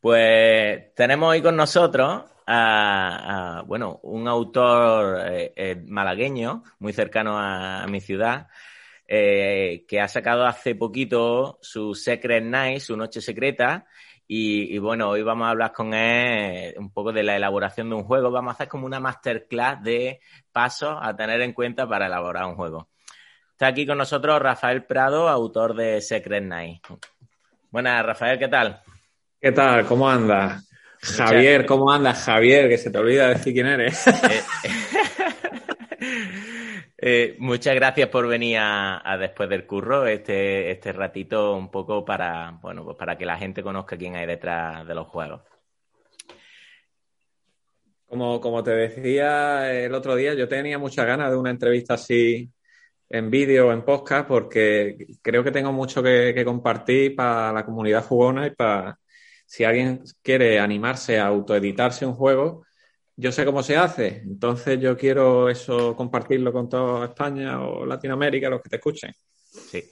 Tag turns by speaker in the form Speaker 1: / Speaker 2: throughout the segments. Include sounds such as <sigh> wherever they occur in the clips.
Speaker 1: Pues tenemos hoy con nosotros a, bueno, un autor eh, eh, malagueño muy cercano a mi ciudad eh, que ha sacado hace poquito su Secret Night, su noche secreta. Y, y, bueno, hoy vamos a hablar con él un poco de la elaboración de un juego. Vamos a hacer como una masterclass de pasos a tener en cuenta para elaborar un juego. Está aquí con nosotros Rafael Prado, autor de Secret Night. Buenas, Rafael, ¿qué tal?
Speaker 2: ¿Qué tal? ¿Cómo andas? Javier, ¿cómo andas, Javier? Que se te olvida decir quién eres.
Speaker 1: Eh, eh, muchas gracias por venir a, a, después del curro, este, este ratito un poco para, bueno, pues para que la gente conozca quién hay detrás de los juegos.
Speaker 2: Como, como te decía el otro día, yo tenía muchas ganas de una entrevista así en vídeo o en podcast porque creo que tengo mucho que, que compartir para la comunidad jugona y para si alguien quiere animarse a autoeditarse un juego, yo sé cómo se hace. Entonces yo quiero eso compartirlo con toda España o Latinoamérica, los que te escuchen.
Speaker 1: Sí.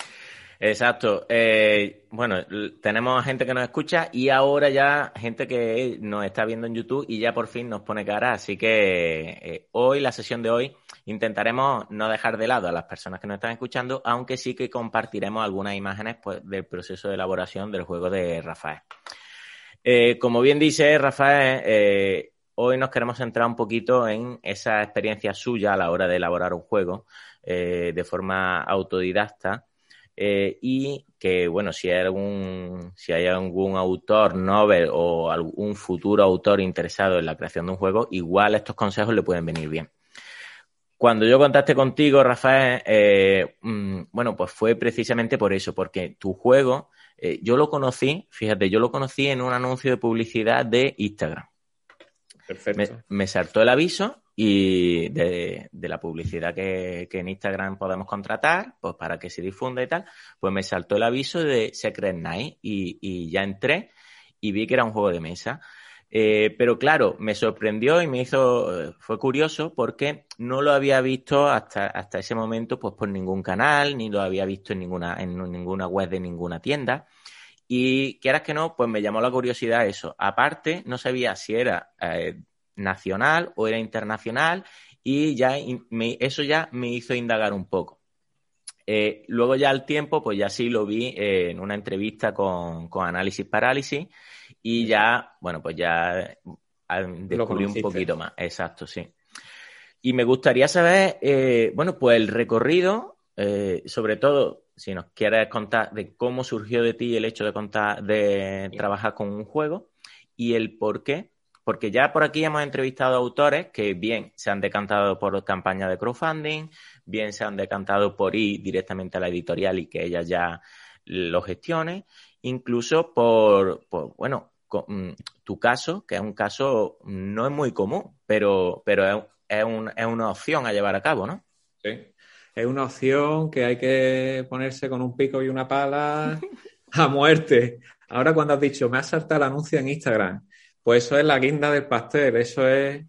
Speaker 1: Exacto. Eh, bueno, tenemos gente que nos escucha y ahora ya gente que nos está viendo en YouTube y ya por fin nos pone cara. Así que eh, hoy, la sesión de hoy, intentaremos no dejar de lado a las personas que nos están escuchando, aunque sí que compartiremos algunas imágenes pues, del proceso de elaboración del juego de Rafael. Eh, como bien dice Rafael, hoy nos queremos centrar un poquito en esa experiencia suya a la hora de elaborar un juego eh, de forma autodidacta. Eh, y que, bueno, si hay algún, si hay algún autor novel o algún futuro autor interesado en la creación de un juego, igual estos consejos le pueden venir bien. Cuando yo contacté contigo, Rafael, eh, mmm, bueno, pues fue precisamente por eso, porque tu juego yo lo conocí, fíjate, yo lo conocí en un anuncio de publicidad de Instagram. Me, saltó el aviso y de, la publicidad que, en Instagram podemos contratar, pues para que se difunda y tal, pues me saltó el aviso de Secret Night y, y ya entré y vi que era un juego de mesa. Eh, pero claro, me sorprendió y me hizo, fue curioso porque no lo había visto hasta, hasta ese momento pues por ningún canal, ni lo había visto en ninguna, en ninguna web de ninguna tienda. Y quieras que no, pues me llamó la curiosidad eso. Aparte, no sabía si era eh, nacional o era internacional y ya me, eso ya me hizo indagar un poco. Eh, luego ya al tiempo, pues ya sí lo vi eh, en una entrevista con, con Análisis Parálisis y ya, bueno, pues ya descubrí un poquito más. Exacto, sí. Y me gustaría saber, eh, bueno, pues el recorrido, sobre todo, si nos quieres contar de cómo surgió de ti el hecho de contar, de trabajar con un juego y el por qué. Porque ya por aquí hemos entrevistado autores que bien se han decantado por campañas de crowdfunding, bien se han decantado por ir directamente a la editorial y que ella ya lo gestione, incluso por, por bueno, con, tu caso, que es un caso no es muy común, pero, pero es, es, un, es una opción a llevar a cabo, ¿no?
Speaker 2: Sí. Es una opción que hay que ponerse con un pico y una pala a muerte. Ahora cuando has dicho, me ha saltado el anuncio en Instagram, pues eso es la guinda del pastel, eso es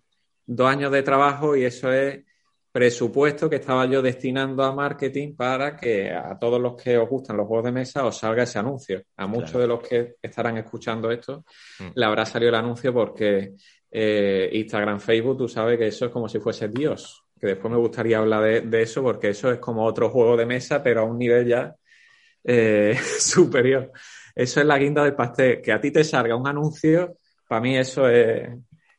Speaker 2: dos años de trabajo y eso es presupuesto que estaba yo destinando a marketing para que a todos los que os gustan los juegos de mesa os salga ese anuncio. A muchos claro. de los que estarán escuchando esto mm. le habrá salido el anuncio porque eh, Instagram, Facebook, tú sabes que eso es como si fuese Dios. Que después me gustaría hablar de, de eso porque eso es como otro juego de mesa, pero a un nivel ya eh, <laughs> superior. Eso es la guinda del pastel. Que a ti te salga un anuncio, para mí eso es,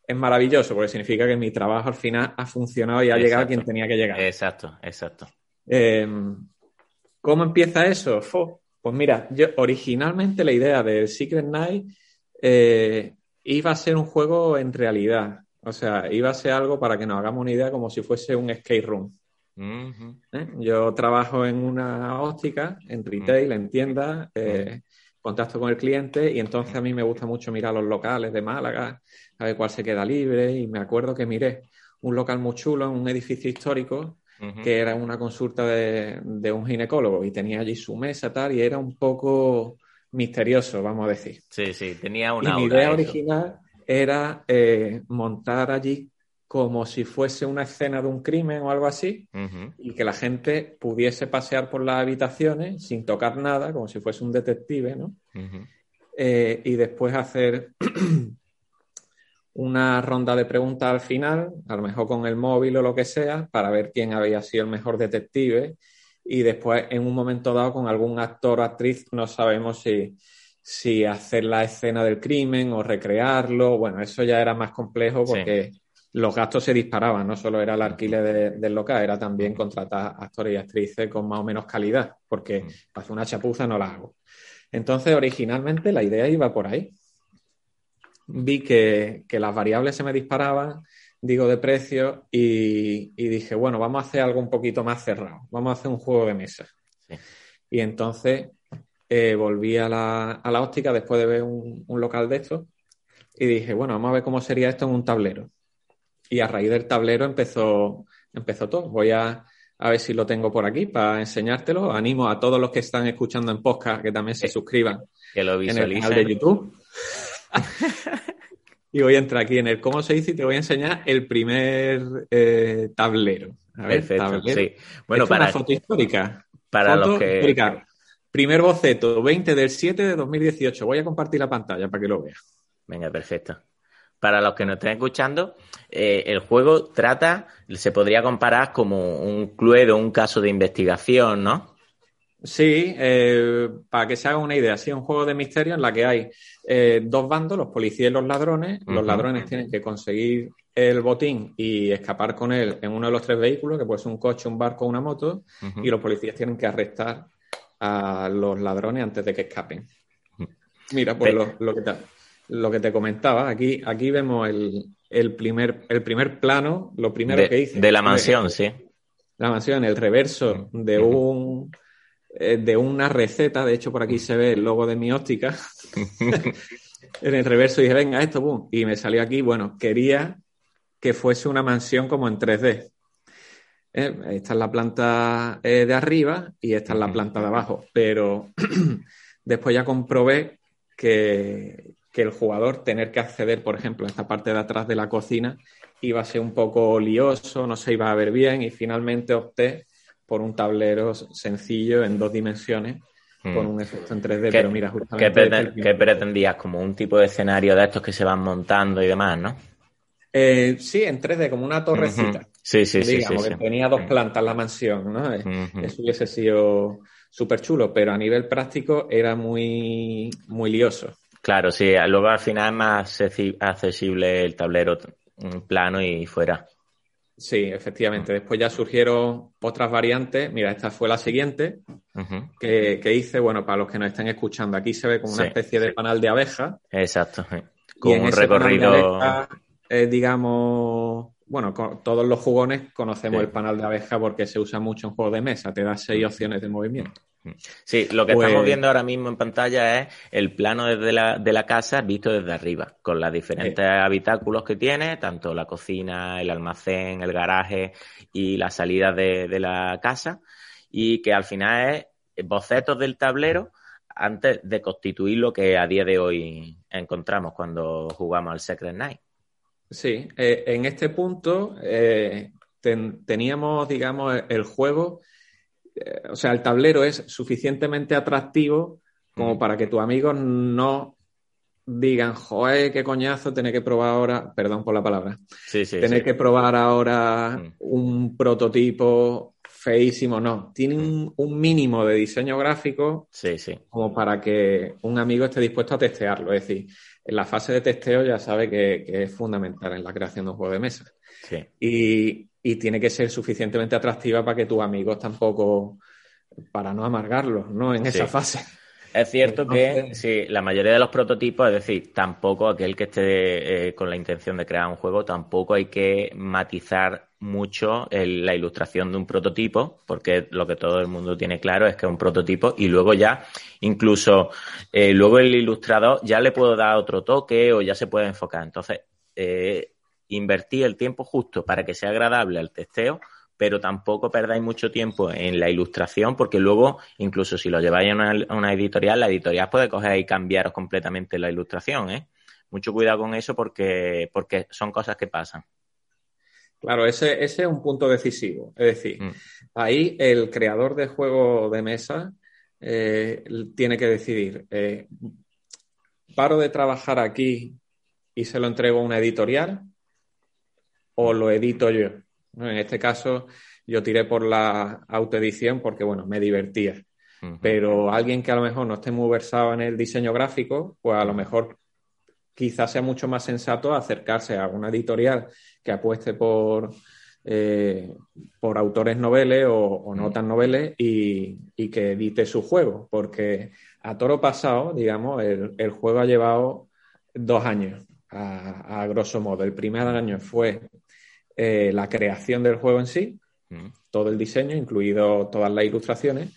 Speaker 2: es maravilloso porque significa que mi trabajo al final ha funcionado y ha exacto. llegado a quien tenía que llegar.
Speaker 1: Exacto, exacto.
Speaker 2: Em, ¿Cómo empieza eso? Pues mira, yo originalmente la idea del Secret Night eh, iba a ser un juego en realidad. O sea, iba a ser algo para que nos hagamos una idea como si fuese un skate room. ¿Eh? Yo trabajo en una óptica, en retail, en tiendas, eh, contacto con el cliente y entonces a mí me gusta mucho mirar los locales de Málaga, a ver cuál se queda libre y me acuerdo que miré un local muy chulo en un edificio histórico que era una consulta de, un ginecólogo y tenía allí su mesa tal y era un poco misterioso, vamos a decir.
Speaker 1: Sí, sí, tenía una...
Speaker 2: Y mi idea original era eh, montar allí como si fuese una escena de un crimen o algo así, y que la gente pudiese pasear por las habitaciones sin tocar nada, como si fuese un detective, ¿no? Eh, y después hacer <clears throat> una ronda de preguntas al final, a lo mejor con el móvil o lo que sea, para ver quién había sido el mejor detective. Y después, en un momento dado, con algún actor o actriz, no sabemos si, si hacer la escena del crimen o recrearlo. Bueno, eso ya era más complejo porque los gastos se disparaban, no solo era el alquiler del local, era también contratar actores y actrices con más o menos calidad, porque para hacer una chapuza no la hago. Entonces, originalmente la idea iba por ahí. Vi que, las variables se me disparaban, digo, de precio, y, dije, bueno, vamos a hacer algo un poquito más cerrado, vamos a hacer un juego de mesa. Y entonces eh, volví a la, a la, óptica después de ver un, local de estos y dije, bueno, vamos a ver cómo sería esto en un tablero. Y a raíz del tablero empezó, empezó todo. Voy a, a ver si lo tengo por aquí para enseñártelo. Animo a todos los que están escuchando en podcast que también se suscriban
Speaker 1: que lo en
Speaker 2: el canal de YouTube. <laughs> y voy a entrar aquí en el cómo se dice y te voy a enseñar el primer eh, tablero.
Speaker 1: A ver, Perfecto, sí. Bueno,
Speaker 2: para una foto histórica.
Speaker 1: Para los que...
Speaker 2: Primer boceto, 20 del 7 de 2018. Voy a compartir la pantalla para que lo veas.
Speaker 1: Venga, perfecto. Para los que nos estén escuchando, eh, el juego trata, se podría comparar como un cluedo, un caso de investigación, ¿no?
Speaker 2: Sí, eh, para que se haga una idea, sí, un juego de misterio en la que hay eh, dos bandos, los policías y los ladrones. Los ladrones tienen que conseguir el botín y escapar con él en uno de los tres vehículos, que puede ser un coche, un barco o una moto, y los policías tienen que arrestar a los ladrones antes de que escapen. Mira, pues lo, que te, lo que te comentaba, aquí, aquí vemos el, primer, el primer plano, lo primero que hice.
Speaker 1: De la mansión, sí.
Speaker 2: La mansión, el reverso de un eh, de una receta, de hecho por aquí se ve el logo de mi óptica, <laughs> en el reverso dije, venga, esto, boom, y me salió aquí, bueno, quería que fuese una mansión como en 3D. Eh, esta es la planta eh, de arriba y esta es la planta de abajo, pero <clears throat> después ya comprobé que, que el jugador tener que acceder, por ejemplo, a esta parte de atrás de la cocina iba a ser un poco lioso, no se iba a ver bien y finalmente opté por un tablero sencillo en dos dimensiones con hmm. un efecto en 3D, pero mira,
Speaker 1: justamente... ¿qué, pretendías? Como un tipo de escenario de estos que se van montando y demás, ¿no?
Speaker 2: Eh, sí, en 3D, como una torrecita.
Speaker 1: Sí, sí, sí.
Speaker 2: que tenía dos plantas la mansión, ¿no? Eh, eso hubiese sido súper chulo, pero a nivel práctico era muy, muy lioso.
Speaker 1: Claro, sí. Luego al final es más accesible el tablero plano y fuera.
Speaker 2: Sí, efectivamente. Después ya surgieron otras variantes. Mira, esta fue la siguiente que, hice. Bueno, para los que nos están escuchando, aquí se ve como una especie de panal de abeja.
Speaker 1: Exacto. Con un recorrido.
Speaker 2: digamos, bueno, todos los jugones conocemos el panal de abeja porque se usa mucho en juegos de mesa. Te da seis opciones de movimiento.
Speaker 1: Sí, lo que estamos pues viendo ahora mismo en pantalla es el plano desde la, de la casa visto desde arriba, con los diferentes habitáculos que tiene, tanto la cocina, el almacén, el garaje y la salida de, de la casa, y que al final es bocetos del tablero antes de constituir lo que a día de hoy encontramos cuando jugamos al Secret Night.
Speaker 2: Sí, eh, en este punto eh, teníamos, digamos, el juego eh, o sea, el tablero es suficientemente atractivo como mm. para que tus amigos no digan, joder, qué coñazo, tener que probar ahora, perdón por la palabra,
Speaker 1: sí, sí,
Speaker 2: tener que probar ahora mm. un prototipo feísimo, no. Tiene un, mínimo de diseño gráfico como para que un amigo esté dispuesto a testearlo. Es decir, en la fase de testeo ya sabe que, es fundamental en la creación de un juego de mesa. Y, y tiene que ser suficientemente atractiva para que tus amigos tampoco, para no amargarlos, ¿no? En esa fase.
Speaker 1: Es cierto que sí, la mayoría de los prototipos, es decir, tampoco aquel que esté eh, con la intención de crear un juego, tampoco hay que matizar mucho la ilustración de un prototipo, porque lo que todo el mundo tiene claro es que es un prototipo y luego ya, incluso eh, luego el ilustrador ya le puedo dar otro toque o ya se puede enfocar. Entonces, eh, invertir el tiempo justo para que sea agradable al testeo pero tampoco perdáis mucho tiempo en la ilustración, porque luego, incluso si lo lleváis a una, editorial, la editorial puede coger y cambiaros completamente la ilustración, ¿eh? Mucho cuidado con eso porque, porque son cosas que pasan.
Speaker 2: Claro, ese, ese es un punto decisivo. Es decir, mm. ahí el creador de juego de mesa eh, tiene que decidir, eh, ¿paro de trabajar aquí y se lo entrego a una editorial o lo edito yo? En este caso, yo tiré por la autoedición porque, bueno, me divertía. Pero alguien que a lo mejor no esté muy versado en el diseño gráfico, pues a lo mejor quizás sea mucho más sensato acercarse a una editorial que apueste por, eh, por autores noveles o, no tan noveles y, que edite su juego. Porque a toro pasado, digamos, el, juego ha llevado dos años, a, a grosso modo. El primer año fue eh, la creación del juego en sí, mm. todo el diseño, incluido todas las ilustraciones,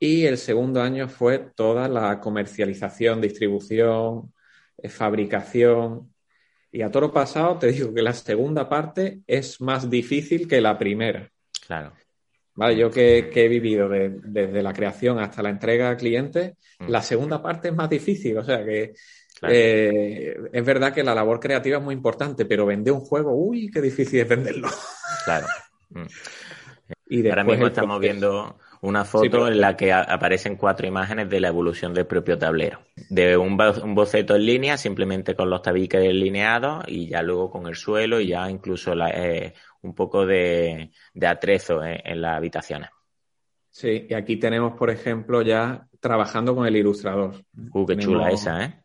Speaker 2: y el segundo año fue toda la comercialización, distribución, eh, fabricación. Y a toro pasado te digo que la segunda parte es más difícil que la primera.
Speaker 1: Claro.
Speaker 2: Vale, yo que, he vivido desde la creación hasta la entrega a clientes, mm. la segunda parte es más difícil. O sea que eh, es verdad que la labor creativa es muy importante, pero vender un juego, uy, qué difícil es venderlo. <laughs>
Speaker 1: Claro. Mm. Y Ahora mismo estamos viendo una foto en la que aparecen cuatro imágenes de la evolución del propio tablero. De un, boceto en línea, simplemente con los tabiques delineados y ya luego con el suelo y ya incluso eh, un poco de, atrezo en, las habitaciones.
Speaker 2: Sí, y aquí tenemos, por ejemplo, ya trabajando con el ilustrador.
Speaker 1: Uh, qué chula esa, ¿eh?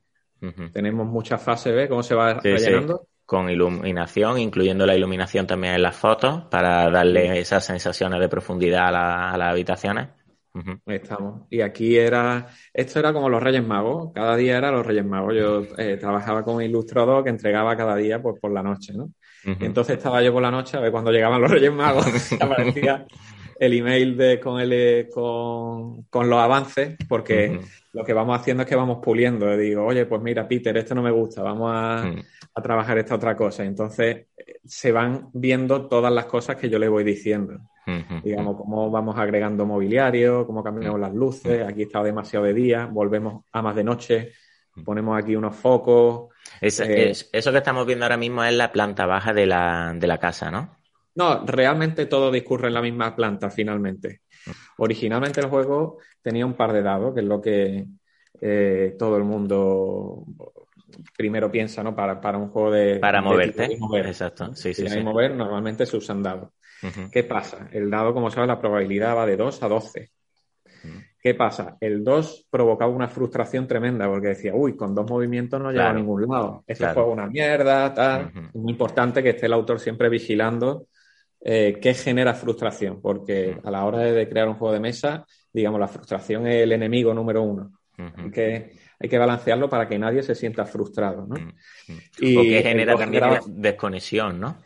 Speaker 2: Tenemos muchas fases, ¿ves cómo se va rellenando?
Speaker 1: Con iluminación, incluyendo la iluminación también en las fotos, para darle esas sensaciones de profundidad a, las habitaciones.
Speaker 2: Estamos. Y aquí era, esto era como los Reyes Magos, cada día era los Reyes Magos. Yo eh, trabajaba con un ilustrador que entregaba cada día pues, por la noche, ¿no? entonces estaba yo por la noche a ver cuando llegaban los Reyes Magos, <laughs> <laughs> aparecía el email de, con, el, con, con los avances, porque lo que vamos haciendo es que vamos puliendo. Digo, oye, pues mira, Peter, esto no me gusta, vamos a, a trabajar esta otra cosa. Entonces se van viendo todas las cosas que yo le voy diciendo. Digamos, cómo vamos agregando mobiliario, cómo cambiamos las luces, aquí está demasiado de día, volvemos a más de noche, ponemos aquí unos focos.
Speaker 1: Eh, eso que estamos viendo ahora mismo es la planta baja de la, de la casa, ¿no?
Speaker 2: No, realmente todo discurre en la misma planta finalmente. Originalmente el juego tenía un par de dados, que es lo que eh, todo el mundo primero piensa, ¿no? Para, para un juego de...
Speaker 1: Para moverte. Exacto. Sí, sí,
Speaker 2: sí. mover normalmente se usan dados. ¿Qué pasa? El dado, como sabes, la probabilidad va de 2 a 12. ¿Qué pasa? El 2 provocaba una frustración tremenda porque decía, uy, con dos movimientos no llega a ningún lado. Este juego es una mierda, tal. Es muy importante que esté el autor siempre vigilando eh, ¿qué genera frustración? Porque a la hora de, crear un juego de mesa, digamos, la frustración es el enemigo número uno. hay, que, hay que balancearlo para que nadie se sienta frustrado, ¿no?
Speaker 1: Y Porque genera también desconexión, ¿no?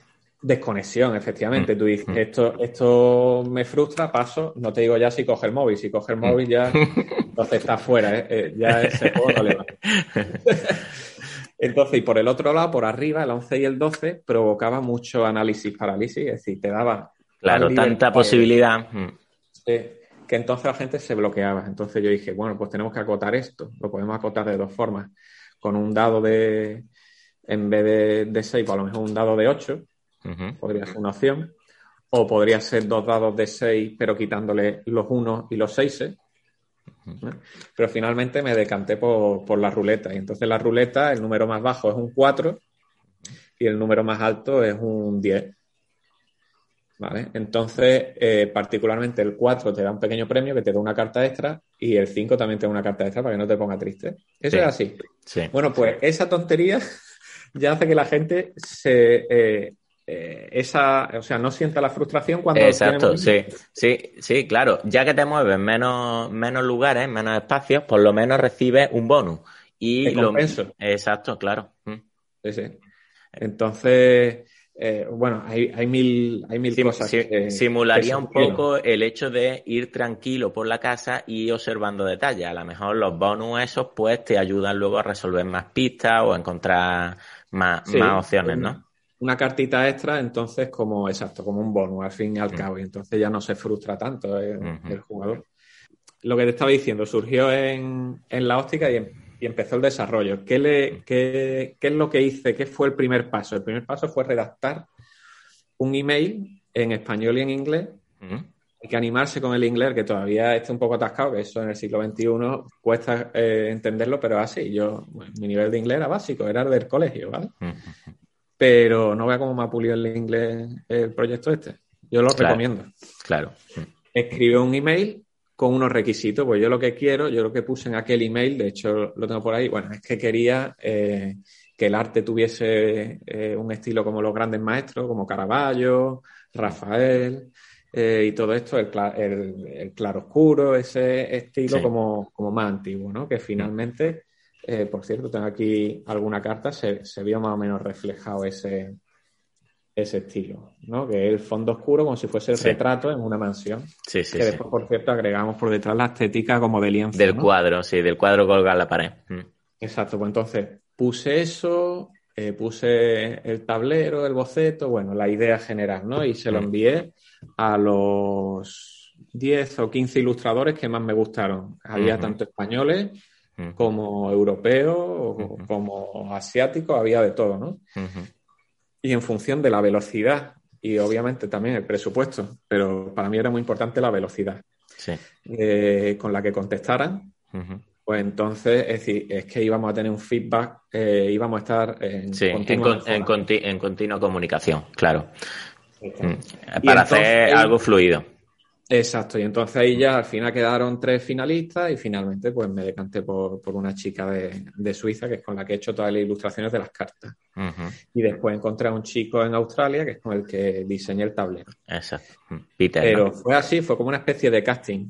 Speaker 2: Desconexión, efectivamente. Tú dices, esto, esto me frustra, paso, no te digo ya si coge el móvil, si coge el móvil ya, <laughs> entonces está fuera, ¿eh? Eh, ya ese juego no le va. <laughs> Entonces, y por el otro lado, por arriba, el 11 y el 12 provocaba mucho análisis parálisis, es decir, te daba...
Speaker 1: Claro, tanta posibilidad.
Speaker 2: Que entonces la gente se bloqueaba. Entonces yo dije, bueno, pues tenemos que acotar esto. Lo podemos acotar de dos formas. Con un dado de, en vez de, de 6, pues a lo mejor un dado de 8, podría ser una opción. O podría ser dos dados de 6, pero quitándole los 1 y los 6. Pero finalmente me decanté por, la ruleta. Y entonces la ruleta, el número más bajo es un 4 y el número más alto es un 10. ¿Vale? Entonces, eh, particularmente el 4 te da un pequeño premio que te da una carta extra y el 5 también te da una carta extra para que no te ponga triste. Eso es así. Bueno, pues esa tontería <laughs> ya hace que la gente se, eh, eh, esa, o sea, no sienta la frustración cuando...
Speaker 1: Exacto, sí, sí, sí, claro. Ya que te mueves menos, menos lugares, menos espacios, por lo menos recibes un bonus. Y lo Exacto, claro. Mm.
Speaker 2: Sí, sí. Entonces, eh, bueno, hay, hay, mil, hay mil cosas.
Speaker 1: simularía un poco el hecho de ir tranquilo por la casa y observando detalles. A lo mejor los bonus esos, pues, te ayudan luego a resolver más pistas o a encontrar más, más opciones, ¿no?
Speaker 2: Una cartita extra, entonces, como, exacto, como un bonus, al fin y al mm. cabo. Y entonces ya no se frustra tanto el, el jugador. Lo que te estaba diciendo, surgió en, en la óptica y en y empezó el desarrollo. ¿Qué, le, qué, es lo que hice? ¿Qué fue el primer paso? El primer paso fue redactar un email en español y en inglés. Hay que animarse con el inglés, que todavía está un poco atascado, que eso en el siglo XXI cuesta eh, entenderlo, pero así. Yo, mi nivel de inglés era básico, era del colegio, ¿vale? Pero no vea cómo me ha pulido el inglés el proyecto este. Yo lo recomiendo.
Speaker 1: Claro.
Speaker 2: Escribe un email con unos requisitos. Pues yo lo que quiero, yo lo que puse en aquel email, de hecho lo tengo por ahí, bueno, es que quería eh, que el arte tuviese eh, un estilo como los grandes maestros, como Caravaggio, Rafael eh, y todo esto, el, el, claro oscuro, ese estilo como, como más antiguo, ¿no? Que finalmente, por cierto, tengo aquí alguna carta, se, se vio más o menos reflejado ese, ese estilo, ¿no? Que es el fondo oscuro como si fuese el retrato en una mansión.
Speaker 1: Sí, sí.
Speaker 2: Que después, por cierto, agregamos por detrás la estética como de lienzo.
Speaker 1: Del cuadro, sí, del cuadro colgado en la pared. Mm.
Speaker 2: Exacto, pues entonces puse eso, eh, puse el tablero, el boceto, bueno, la idea general, ¿no? Y se lo mm. envié a los 10 o 15 ilustradores que más me gustaron. Había tanto españoles como europeos, como asiáticos, había de todo, ¿no? y en función de la velocidad y obviamente también el presupuesto, pero para mí era muy importante la velocidad eh, con la que contestaran. Pues entonces, es decir, es que íbamos a tener un feedback, eh, íbamos a estar en,
Speaker 1: en, continua comunicación, claro. Mm, para hacer algo fluido.
Speaker 2: Exacto, y entonces ahí ya al final quedaron tres finalistas y finalmente pues me decanté por, una chica de, Suiza que es con la que he hecho todas las ilustraciones de las cartas. Y después encontré a un chico en Australia que es con el que diseñé el tablero.
Speaker 1: Exacto.
Speaker 2: Peter, Pero fue así, fue como una especie de casting.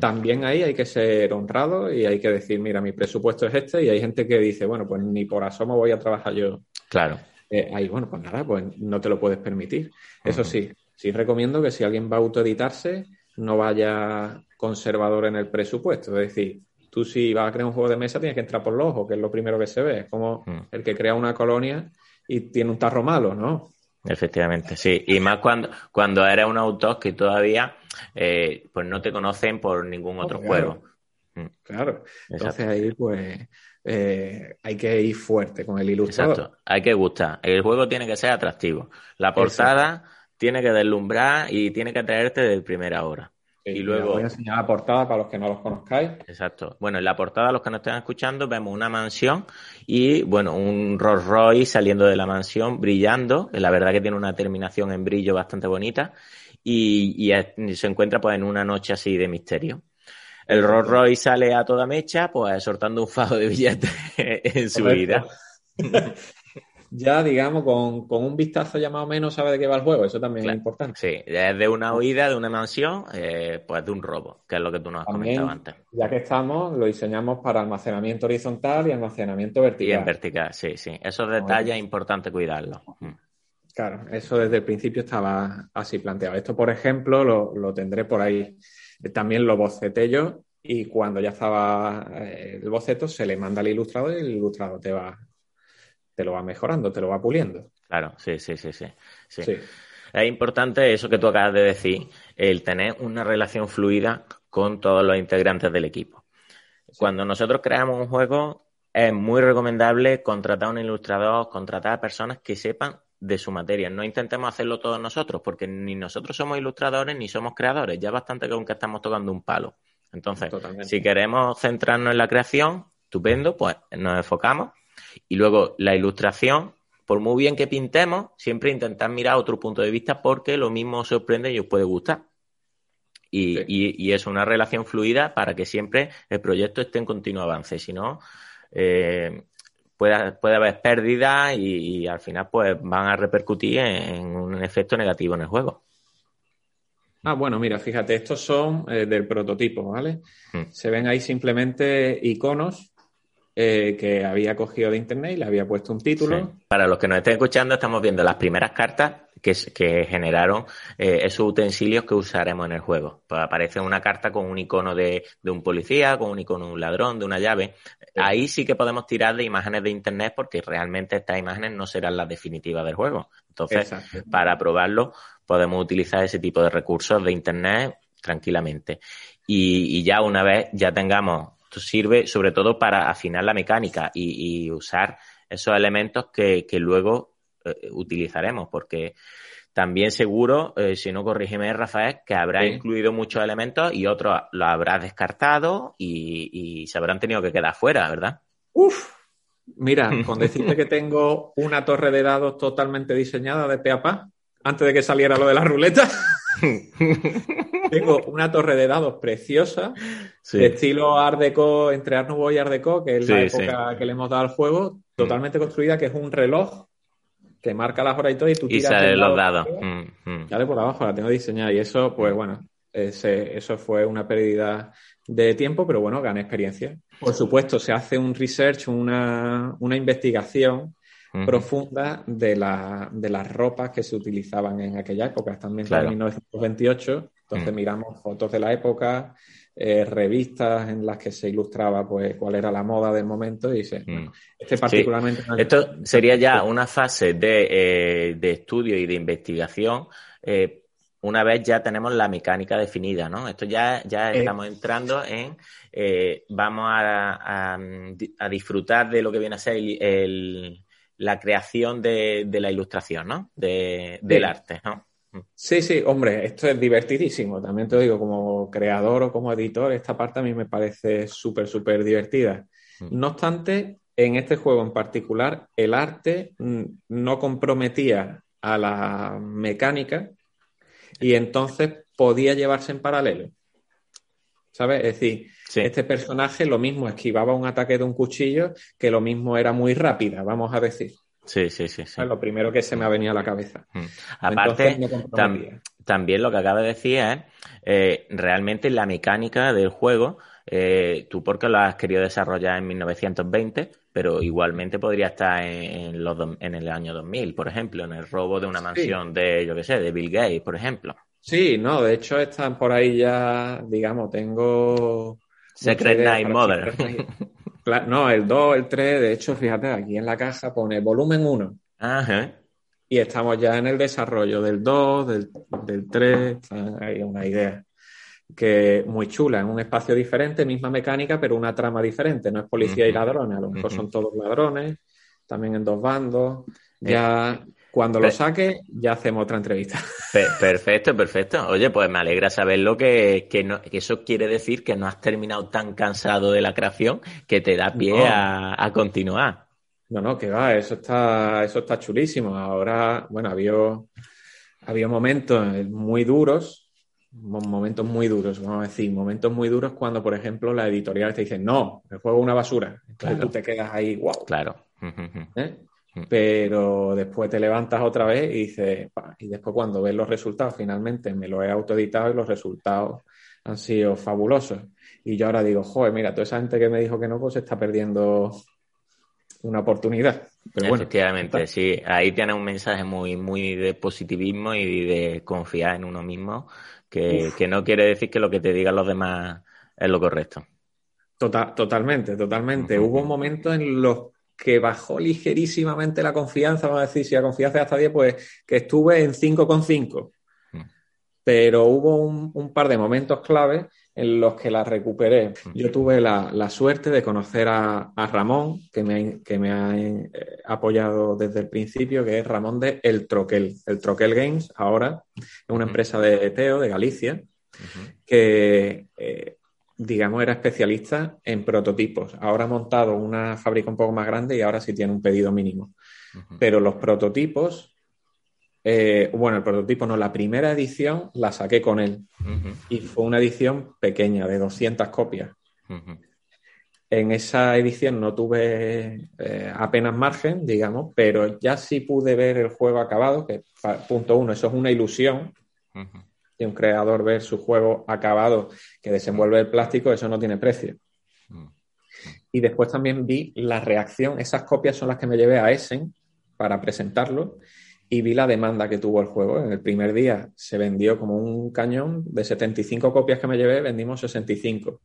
Speaker 2: También ahí hay que ser honrado y hay que decir, mira, mi presupuesto es este y hay gente que dice, bueno, pues ni por asomo voy a trabajar yo.
Speaker 1: Claro.
Speaker 2: Eh, ahí, bueno, pues nada, pues no te lo puedes permitir. Eso sí, sí recomiendo que si alguien va a autoeditarse, no vaya conservador en el presupuesto. Es decir, tú si vas a crear un juego de mesa tienes que entrar por los ojos, que es lo primero que se ve. Es como mm. el que crea una colonia y tiene un tarro malo, ¿no?
Speaker 1: Efectivamente, sí. Y más cuando, cuando eres un autor que todavía eh, pues no te conocen por ningún otro juego.
Speaker 2: Mm. Claro. Entonces ahí pues eh, hay que ir fuerte con el ilustrador. Exacto.
Speaker 1: Hay que gustar. El juego tiene que ser atractivo. La portada tiene que deslumbrar y tiene que traerte de primera hora. y luego.
Speaker 2: Voy a enseñar la portada para los que no los conozcáis.
Speaker 1: Exacto. Bueno, en la portada, los que nos estén escuchando, vemos una mansión y, bueno, un Rolls Royce saliendo de la mansión brillando. La verdad que tiene una terminación en brillo bastante bonita y, se encuentra, pues, en una noche así de misterio. El Rolls Royce sale a toda mecha, pues, soltando un fajo de billetes <laughs> en su vida. <laughs>
Speaker 2: ya, digamos, con, un vistazo ya más o menos sabe de qué va el juego. Eso también es importante.
Speaker 1: Sí, es de una huida, de una mansión, eh, pues de un robo, que es lo que tú nos has comentado antes.
Speaker 2: Ya que estamos, lo diseñamos para almacenamiento horizontal y almacenamiento vertical.
Speaker 1: Y en vertical, sí, sí. Esos detalles es importante cuidarlos. Mm.
Speaker 2: Claro, eso desde el principio estaba así planteado. Esto, por ejemplo, lo, lo tendré por ahí. También lo boceté yo y cuando ya estaba eh, el boceto se le manda al ilustrador y el ilustrador te va te lo va mejorando, te lo va puliendo.
Speaker 1: Claro, sí, sí, sí, sí. sí. Es importante eso que tú acabas de decir, el tener una relación fluida con todos los integrantes del equipo. Cuando nosotros creamos un juego, es muy recomendable contratar a un ilustrador, contratar a personas que sepan de su materia. No intentemos hacerlo todos nosotros, porque ni nosotros somos ilustradores ni somos creadores. Ya bastante que aunque estamos tocando un palo. Entonces, si queremos centrarnos en la creación, estupendo, pues nos enfocamos y luego la ilustración, por muy bien que pintemos, siempre intentar mirar otro punto de vista porque lo mismo os sorprende y os puede gustar. Y, es una relación fluida para que siempre el proyecto esté en continuo avance. Si no, eh, puede, puede haber pérdidas y, al final pues van a repercutir en, un efecto negativo en el juego.
Speaker 2: Ah, bueno, mira, fíjate, estos son eh, del prototipo, ¿vale? Hmm. Se ven ahí simplemente iconos eh, que había cogido de internet y le había puesto un título.
Speaker 1: Para los que nos estén escuchando, estamos viendo las primeras cartas que, que generaron eh, esos utensilios que usaremos en el juego. Pues aparece una carta con un icono de, de, un policía, con un icono de un ladrón, de una llave. Ahí sí que podemos tirar de imágenes de internet porque realmente estas imágenes no serán las definitivas del juego. Entonces, para probarlo, podemos utilizar ese tipo de recursos de internet tranquilamente. Y, y ya una vez ya tengamos sirve sobre todo para afinar la mecánica y, usar esos elementos que, luego eh, utilizaremos, porque también seguro, eh, si no corrígeme, Rafael, que habrá incluido muchos elementos y otros los habrá descartado y, se habrán tenido que quedar fuera, ¿verdad?
Speaker 2: Uf, mira, con <laughs> decirte que tengo una torre de dados totalmente diseñada de pe antes de que saliera lo de la ruleta. <laughs> Tengo una torre de dados preciosa, de estilo Art Deco, entre Art Nouveau y Art Deco, que es la época que le hemos dado al juego, totalmente construida, que es un reloj que marca las horas y todo, y tú
Speaker 1: tiras. Y sale los dados.
Speaker 2: Mm, mm. Dale por abajo, la tengo diseñada. Y eso, pues bueno, ese, eso fue una pérdida de tiempo, pero bueno, gané experiencia. Por supuesto, se hace un research, una, una investigación profunda de, la, de las ropas que se utilizaban en aquella época, también en 1928. Entonces miramos fotos de la época, eh, revistas en las que se ilustraba pues cuál era la moda del momento y dice, este particularmente...
Speaker 1: Esto sería ya una fase de, eh, de estudio y de investigación eh, una vez ya tenemos la mecánica definida, ¿no? Esto ya, ya estamos entrando en, vamos a, a, disfrutar de lo que viene a ser el, la creación de, la ilustración, ¿no? De, del arte, ¿no?
Speaker 2: Mm. Sí, sí, hombre, esto es divertidísimo. También te digo, como creador o como editor, esta parte a mí me parece súper, súper divertida. Mm. No obstante, en este juego en particular, el arte mm, no comprometía a la mecánica y entonces podía llevarse en paralelo. ¿Sabes? Es decir, este personaje lo mismo esquivaba un ataque de un cuchillo que lo mismo era muy rápida, vamos a decir.
Speaker 1: Sí, sí, sí.
Speaker 2: Es lo primero que se me ha venido a la cabeza.
Speaker 1: Mm. Aparte, también lo que acaba de decir es eh, realmente la mecánica del juego. Eh, tú porque lo has querido desarrollar en 1920, pero igualmente podría estar en, los, en el año 2000, por ejemplo, en el robo de una mansión de, yo qué sé, de Bill Gates, por ejemplo.
Speaker 2: Sí, no, de hecho están por ahí ya, digamos, tengo
Speaker 1: Secret Night Mother.
Speaker 2: No, el 2, el 3, de hecho, fíjate, aquí en la caja pone volumen 1.
Speaker 1: Ajá.
Speaker 2: Y estamos ya en el desarrollo del 2, del, del 3, hay una idea que muy chula, en un espacio diferente, misma mecánica, pero una trama diferente, no es policía y ladrones, a lo mejor son todos ladrones, también en dos bandos, ya cuando lo saque, ya hacemos otra entrevista. <laughs>
Speaker 1: Perfecto, perfecto. Oye, pues me alegra saberlo que, que, no, que eso quiere decir que no has terminado tan cansado de la creación que te da pie a, continuar.
Speaker 2: No, no, que va, eso está, eso está chulísimo. Ahora, bueno, había, había momentos muy duros, momentos muy duros, vamos a decir, momentos muy duros cuando, por ejemplo, la editorial te dice, no, el juego es una basura. Entonces tú te quedas ahí, wow.
Speaker 1: Claro. <laughs>
Speaker 2: ¿Eh? Mm. pero después te levantas otra vez y dices, y después cuando ves los resultados, finalmente me lo he autoeditado y los resultados han sido fabulosos. Y yo ahora digo, joder, mira, toda esa gente que me dijo que no, pues está perdiendo una oportunidad.
Speaker 1: Pero Efectivamente, sí. Ahí tiene un mensaje muy, muy de positivismo y de confiar en uno mismo, que, no quiere decir que lo que te digan los demás es lo correcto.
Speaker 2: Total, totalmente, totalmente. Hubo momentos en los que bajó ligerísimamente la confianza, vamos a decir, si la confianza es hasta 10, pues que estuve en 5,5. Mm. Pero hubo un, par de momentos clave en los que la recuperé. Mm. Yo tuve la, suerte de conocer a, Ramón, que me, que me ha eh, apoyado desde el principio, que es Ramón de El Troquel. El Troquel Games, ahora, es una empresa de Teo, de Galicia, que eh, digamos, era especialista en prototipos. Ahora ha montado una fábrica un poco más grande y ahora sí tiene un pedido mínimo. Pero los prototipos, eh, bueno, el prototipo no, la primera edición la saqué con él y fue una edición pequeña de 200 copias. En esa edición no tuve eh, apenas margen, digamos, pero ya sí pude ver el juego acabado, que punto uno, eso es una ilusión. Y un creador ver su juego acabado que desenvuelve el plástico, eso no tiene precio. Y después también vi la reacción, esas copias son las que me llevé a Essen para presentarlo y vi la demanda que tuvo el juego. En el primer día se vendió como un cañón, de 75 copias que me llevé, vendimos 65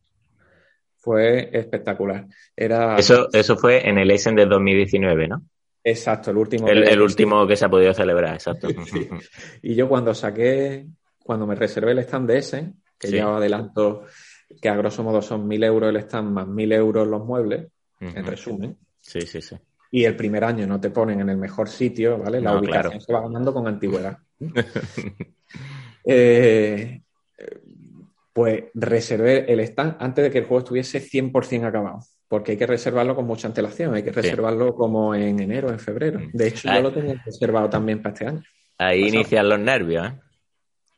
Speaker 2: fue espectacular. Era...
Speaker 1: Eso, eso fue en el Essen de 2019, ¿no?
Speaker 2: Exacto, el último.
Speaker 1: El, último que se ha podido celebrar, exacto. <laughs>
Speaker 2: Y yo cuando saqué, cuando me reservé el stand de Essen, que ya adelanto que a grosso modo son mil euros el stand más mil euros los muebles, en resumen.
Speaker 1: Sí, sí, sí.
Speaker 2: Y el primer año no te ponen en el mejor sitio, ¿vale? La ubicación se va ganando con antigüedad. <laughs> eh, pues reservé el stand antes de que el juego estuviese 100% acabado, porque hay que reservarlo con mucha antelación, hay que reservarlo como en enero, en febrero. De hecho, yo lo tenía reservado también para este año.
Speaker 1: Ahí inician los nervios, ¿eh?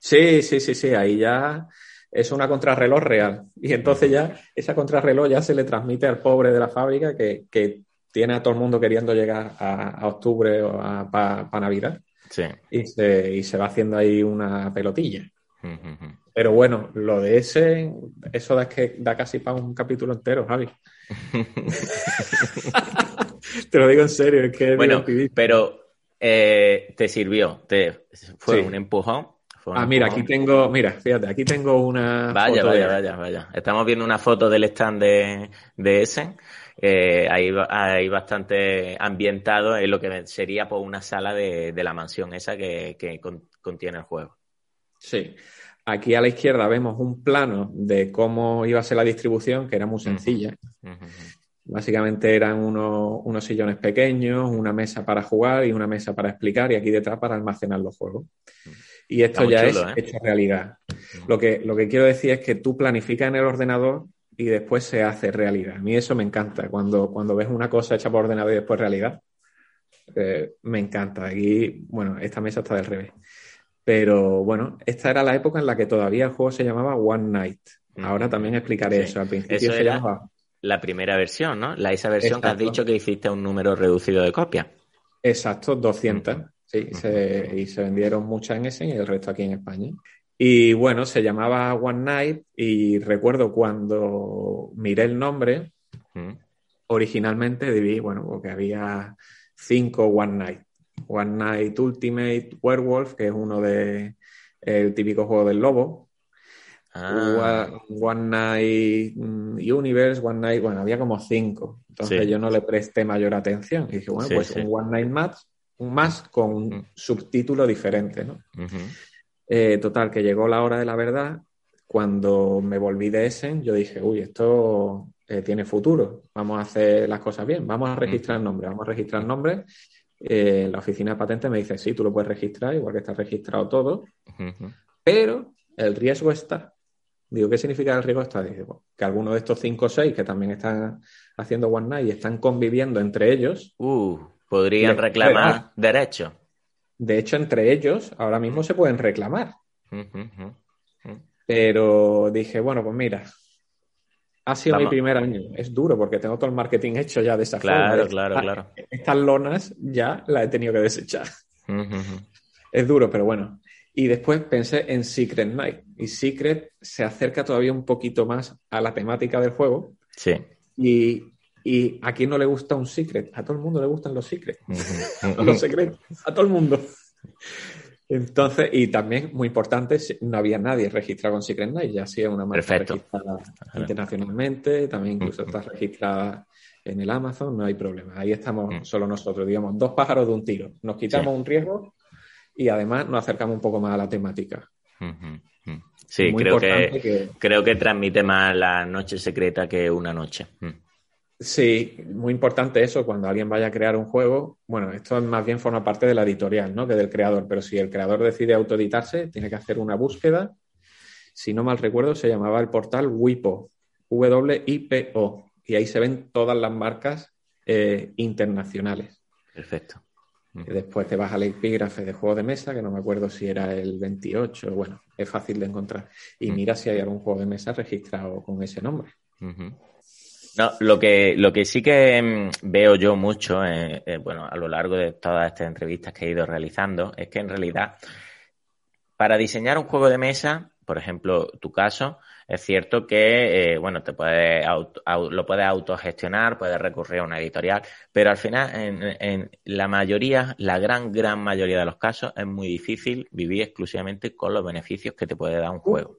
Speaker 2: Sí, sí, sí, sí, ahí ya es una contrarreloj real. Y entonces ya esa contrarreloj ya se le transmite al pobre de la fábrica que, tiene a todo el mundo queriendo llegar a, octubre o para Navidad.
Speaker 1: Sí.
Speaker 2: Y se, y se va haciendo ahí una pelotilla. Pero bueno, lo de ese, eso da, que, da casi para un capítulo entero, Javi. <laughs> te lo digo en serio, es que
Speaker 1: Bueno, pero eh, te sirvió, te fue un empujón.
Speaker 2: Ah, mira, aquí tengo, mira, fíjate, aquí tengo una.
Speaker 1: Vaya, vaya, vaya, vaya. Estamos viendo una foto del stand de, de Essen. Eh, ahí, ahí bastante ambientado en lo que sería por pues, una sala de, de la mansión esa que, que contiene el juego.
Speaker 2: Sí. Aquí a la izquierda vemos un plano de cómo iba a ser la distribución, que era muy sencilla. Básicamente eran unos, sillones pequeños, una mesa para jugar y una mesa para explicar, y aquí detrás para almacenar los juegos. Y esto ya es ¿eh? hecho realidad. Lo que, lo que quiero decir es que tú planificas en el ordenador y después se hace realidad. A mí eso me encanta. Cuando, cuando ves una cosa hecha por ordenador y después realidad, eh, me encanta. Aquí, bueno, esta mesa está del revés. Pero bueno, esta era la época en la que todavía el juego se llamaba One Night. Ahora también explicaré eso. Al principio se llamaba.
Speaker 1: La primera versión, ¿no? La, esa versión que has dicho que hiciste un número reducido de copias.
Speaker 2: Exacto, 200. Sí, y se vendieron muchas en ese y el resto aquí en España. Y bueno, se llamaba One Night y recuerdo cuando miré el nombre, originalmente debí, bueno, porque había cinco One Night. One Night Ultimate Werewolf, que es uno de el típico juego del lobo. Ah. One, Night Universe, One Night, bueno, había como cinco. Entonces yo no le presté mayor atención. Y dije, bueno, pues un One Night más, un más con un subtítulo diferente, ¿no? Eh, total, que llegó la hora de la verdad. Cuando me volví de Essen, yo dije, uy, esto eh, tiene futuro. Vamos a hacer las cosas bien. Vamos a registrar nombres. Vamos a registrar nombres eh, la oficina de patentes me dice, sí, tú lo puedes registrar, igual que está registrado todo, pero el riesgo está. Digo, ¿qué significa el riesgo está? Dice, que alguno de estos cinco o seis que también están haciendo OneNight y están conviviendo entre ellos.
Speaker 1: Podrían reclamar <laughs> derechos.
Speaker 2: De hecho, entre ellos ahora mismo se pueden reclamar. Pero dije, bueno, pues mira, ha sido mi primer año. Es duro porque tengo todo el marketing hecho ya de esa
Speaker 1: claro, Claro, claro,
Speaker 2: Estas lonas ya las he tenido que desechar. Es duro, pero bueno. Y después pensé en Secret Night. Y Secret se acerca todavía un poquito más a la temática del juego.
Speaker 1: Sí.
Speaker 2: Y, y a quién no le gusta un Secret. A todo el mundo le gustan los Secrets. <laughs> los secretos. A todo el mundo. Entonces, y también, muy importante, no había nadie registrado con Secret Night, ya sí es una marca registrada internacionalmente, también incluso está registrada en el Amazon, no hay problema. Ahí estamos mm. solo nosotros, digamos, dos pájaros de un tiro. Nos quitamos un riesgo y además nos acercamos un poco más a la temática.
Speaker 1: Sí, creo que, creo que transmite más la noche secreta que una noche. Mm.
Speaker 2: Sí, muy importante eso, cuando alguien vaya a crear un juego, bueno, esto más bien forma parte de la editorial, ¿no? Que del creador, pero si el creador decide autoeditarse, tiene que hacer una búsqueda. Si no mal recuerdo, se llamaba el portal WIPO, W-I-P-O, y ahí se ven todas las marcas eh, internacionales.
Speaker 1: Perfecto.
Speaker 2: después te vas al epígrafe de juego de mesa, que no me acuerdo si era el 28, bueno, es fácil de encontrar. Y mira si hay algún juego de mesa registrado con ese nombre.
Speaker 1: No, lo que, lo que sí que mm, veo yo mucho, eh, eh, bueno, a lo largo de todas estas entrevistas que he ido realizando, es que en realidad, para diseñar un juego de mesa, por ejemplo, tu caso, es cierto que, eh, bueno, te puedes lo puedes autogestionar, puedes recurrir a una editorial, pero al final, en, en, la mayoría, la gran, gran mayoría de los casos, es muy difícil vivir exclusivamente con los beneficios que te puede dar un juego.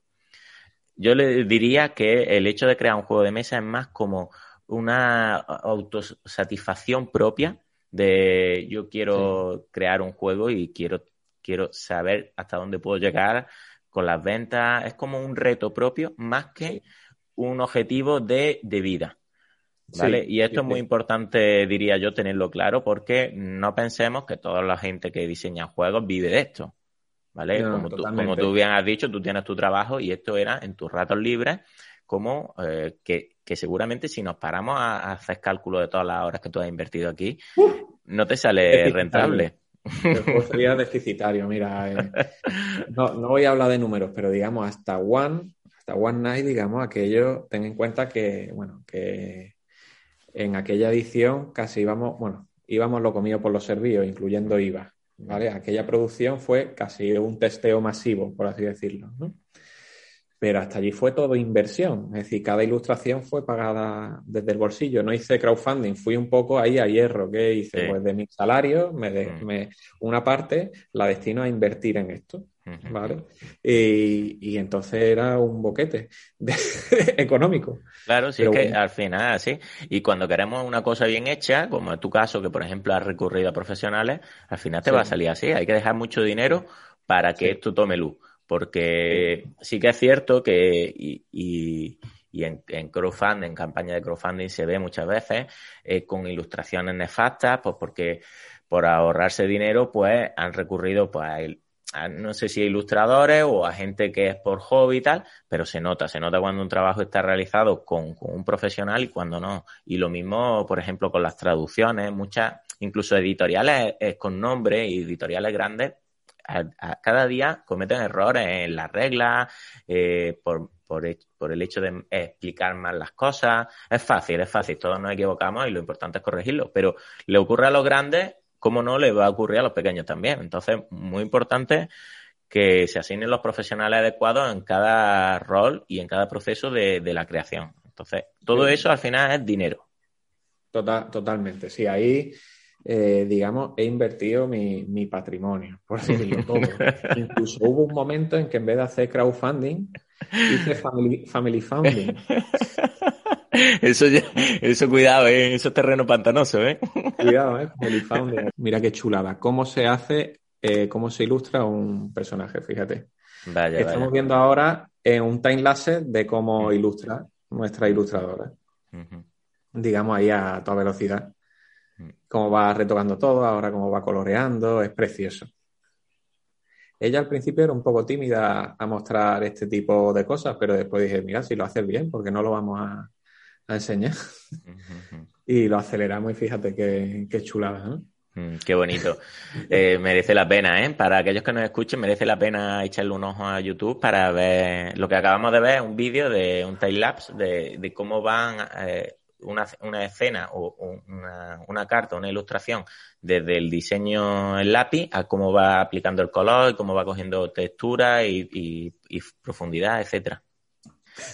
Speaker 1: Yo le diría que el hecho de crear un juego de mesa es más como una autosatisfacción propia de yo quiero crear un juego y quiero, quiero saber hasta dónde puedo llegar con las ventas. Es como un reto propio más que un objetivo de, de vida. ¿Vale? y esto es muy importante, diría yo, tenerlo claro, porque no pensemos que toda la gente que diseña juegos vive de esto. ¿Vale? como, tú, como, tú, bien has dicho, tú tienes tu trabajo y esto era en tus ratos libres, como eh, que, que, seguramente si nos paramos a, hacer cálculo de todas las horas que tú has invertido aquí, no te sale rentable.
Speaker 2: sería deficitario, mira. Eh, no, no voy a hablar de números, pero digamos, hasta One, hasta One Night, digamos, aquello, ten en cuenta que, bueno, que en aquella edición casi íbamos, bueno, íbamos lo comido por los servicios, incluyendo IVA, ¿vale? Aquella producción fue casi un testeo masivo, por así decirlo, ¿no? pero hasta allí fue todo inversión, es decir, cada ilustración fue pagada desde el bolsillo, no hice crowdfunding, fui un poco ahí a hierro, ¿qué hice? Pues de mi salario, me, mm. me, una parte la destino a invertir en esto, ¿vale? Y, y, entonces era un boquete <laughs> económico.
Speaker 1: Claro, sí, es que al final, sí, y cuando queremos una cosa bien hecha, como en tu caso, que por ejemplo has recurrido a profesionales, al final te va a salir así, hay que dejar mucho dinero para que esto tome luz. Porque sí. que es cierto que y, y, en, en, crowdfunding, en campaña de crowdfunding se ve muchas veces eh, con ilustraciones nefastas, pues porque por ahorrarse dinero, pues han recurrido pues a, no sé si a ilustradores o a gente que es por hobby y tal, pero se nota, se nota cuando un trabajo está realizado con, con un profesional y cuando no. Y lo mismo, por ejemplo, con las traducciones, muchas, incluso editoriales con nombre y editoriales grandes, cada día cometen errores en las reglas, eh, por, por, por, el hecho de explicar mal las cosas. Es fácil, es fácil, todos nos equivocamos y lo importante es corregirlo, pero le ocurre a los grandes, ¿cómo no le va a ocurrir a los pequeños también? Entonces, muy importante que se asignen los profesionales adecuados en cada rol y en cada proceso de, de la creación. Entonces, todo eso al final es dinero.
Speaker 2: Total, totalmente. Sí, ahí eh, digamos, he invertido mi, mi patrimonio, por decirlo todo. <laughs> Incluso hubo un momento en que en vez de hacer crowdfunding, hice family, family funding. <laughs> <laughs>
Speaker 1: Eso, eso cuidado, ¿eh? eso es terreno pantanoso, ¿eh? <laughs>
Speaker 2: Cuidado, ¿eh? Mira qué chulada. ¿Cómo se hace, eh, cómo se ilustra un personaje? Fíjate.
Speaker 1: Vaya,
Speaker 2: Estamos viendo ahora en un time lapse de cómo ilustra nuestra ilustradora. Digamos ahí a toda velocidad cómo va retocando todo, ahora cómo va coloreando, es precioso. Ella al principio era un poco tímida a mostrar este tipo de cosas, pero después dije, mira, si lo haces bien, porque no lo vamos a, enseñar. y lo aceleramos y fíjate qué, chulada, ¿no?
Speaker 1: Mm, qué bonito. <laughs> Eh, merece la pena, ¿eh? Para aquellos que nos escuchen, merece la pena echarle un ojo a YouTube para ver lo que acabamos de ver, un vídeo de un time lapse de, de cómo van eh, una, una escena o una, una, carta, una ilustración desde el diseño en lápiz a cómo va aplicando el color y cómo va cogiendo textura y, y, profundidad, etcétera.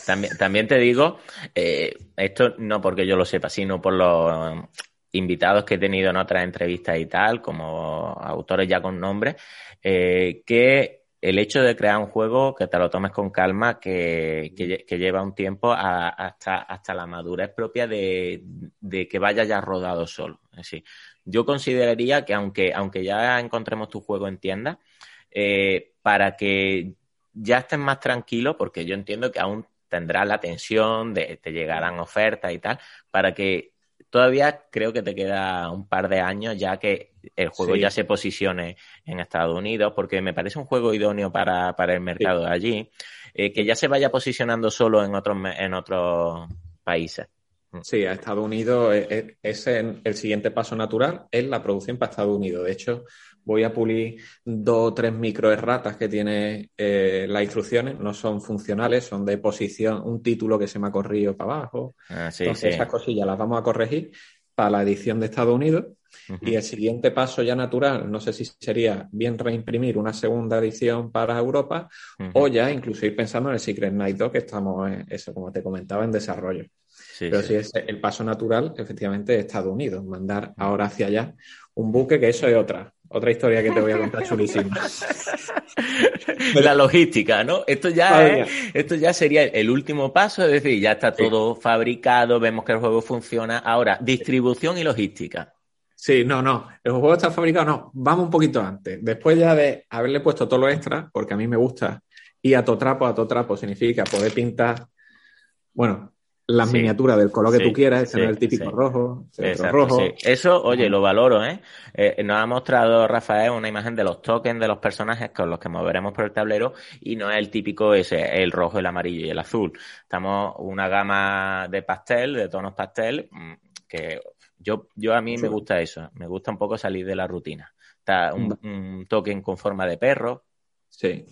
Speaker 1: También, también te digo, eh, esto no porque yo lo sepa, sino por los invitados que he tenido en otras entrevistas y tal, como autores ya con nombre, eh, que el hecho de crear un juego que te lo tomes con calma, que, que, lleva un tiempo hasta, hasta la madurez propia de, de, que vaya ya rodado solo. Es yo consideraría que aunque, aunque ya encontremos tu juego en tienda, eh, para que ya estés más tranquilo, porque yo entiendo que aún tendrás la tensión de te llegarán ofertas y tal, para que todavía creo que te queda un par de años ya que el juego ya se posicione en Estados Unidos, porque me parece un juego idóneo para, para el mercado de allí, eh, que ya se vaya posicionando solo en otros, en otros países.
Speaker 2: Mm. Sí, a Estados Unidos es, el siguiente paso natural, es la producción para Estados Unidos. De hecho, voy a pulir dos o tres micro erratas que tiene eh, las instrucciones, no son funcionales, son de posición, un título que se me ha corrido para abajo. Ah, Entonces, esas cosillas las vamos a corregir para la edición de Estados Unidos. Y el siguiente paso ya natural, no sé si sería bien reimprimir una segunda edición para Europa o ya incluso ir pensando en el Secret Night 2, que estamos, eso como te comentaba, en desarrollo. Pero si es el paso natural, efectivamente, de Estados Unidos, mandar ahora hacia allá un buque, que eso es otra, otra historia que te voy a contar chulísima. <laughs>
Speaker 1: La logística, ¿no? Esto ya, esto ya sería el último paso, es decir, ya está todo fabricado, vemos que el juego funciona. Ahora, distribución y logística.
Speaker 2: Sí, no, no. El juego está fabricado, no. Vamos un poquito antes. Después ya de haberle puesto todo lo extra, porque a mí me gusta, y a todo trapo, a todo trapo significa poder pintar, bueno, las miniaturas del color que tú quieras, el típico rojo, rojo.
Speaker 1: Eso, oye, lo valoro, ¿eh? ¿eh? Nos ha mostrado Rafael una imagen de los tokens de los personajes con los que moveremos por el tablero y no es el típico ese, el rojo, el amarillo y el azul. Estamos una gama de pastel, de tonos pastel, mm, que yo, yo a mí me gusta eso, me gusta un poco salir de la rutina. Está un, un token con forma de perro.
Speaker 2: Sí.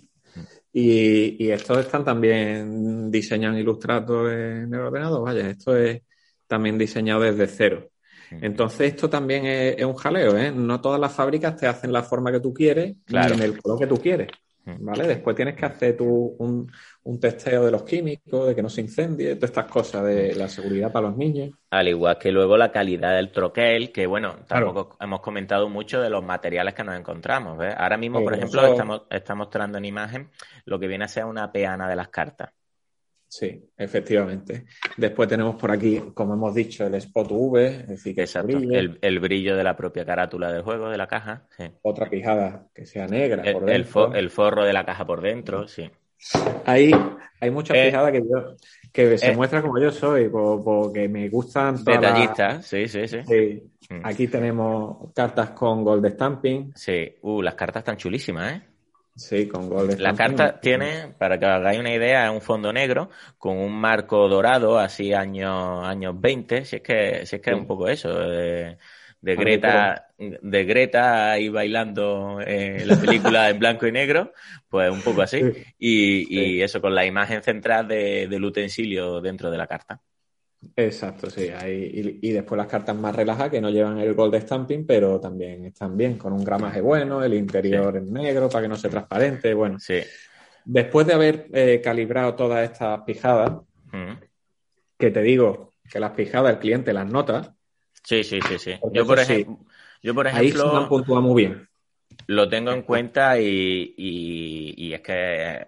Speaker 2: Y, estos están también diseñados ilustrados en el ordenador, vaya, esto es también diseñado desde cero. Entonces esto también es, un jaleo, ¿eh? No todas las fábricas te hacen la forma que tú quieres en el color que tú quieres. ¿Vale? Después tienes que hacer tú un, testeo de los químicos, de que no se incendie, todas estas cosas de la seguridad para los niños.
Speaker 1: Al igual que luego la calidad del troquel, que bueno, tampoco hemos comentado mucho de los materiales que nos encontramos. Ahora mismo, por ejemplo, estamos, estamos mostrando en imagen lo que viene a ser una peana de las cartas.
Speaker 2: Sí, efectivamente. Después tenemos por aquí, como hemos dicho, el spot V, es decir, que
Speaker 1: Exacto. El, brillo de la propia carátula del juego, de la caja.
Speaker 2: Otra pijada que sea negra
Speaker 1: el,
Speaker 2: por.
Speaker 1: El, forro de la caja por dentro, sí.
Speaker 2: Hay, hay muchas eh, pijadas que yo que se eh, muestra como yo soy, porque me gustan
Speaker 1: Detallistas, sí, sí, sí.
Speaker 2: Mm. Aquí tenemos cartas con gold stamping.
Speaker 1: Sí, uh, las cartas están chulísimas, ¿eh?
Speaker 2: Sí, con gol
Speaker 1: La carta tiene, para que hagáis una idea, es un fondo negro con un marco dorado, así años, años 20, si es que, si es que es un poco eso, de, Greta, de Greta ahí bailando en la película en blanco y negro, pues un poco así. Y, y eso con la imagen central de, del utensilio dentro de la carta.
Speaker 2: Exacto, sí. Hay, y, después las cartas más relajadas que no llevan el gold stamping, pero también están bien, con un gramaje bueno, el interior en negro para que no sea transparente. Bueno,
Speaker 1: sí.
Speaker 2: después de haber eh, calibrado todas estas pijadas, que te digo que las pijadas el cliente las nota.
Speaker 1: Sí, sí, sí, sí. Yo por, ejemplo, yo por ejemplo,
Speaker 2: ahí se han puntuado muy bien.
Speaker 1: Lo tengo en cuenta y, y, es que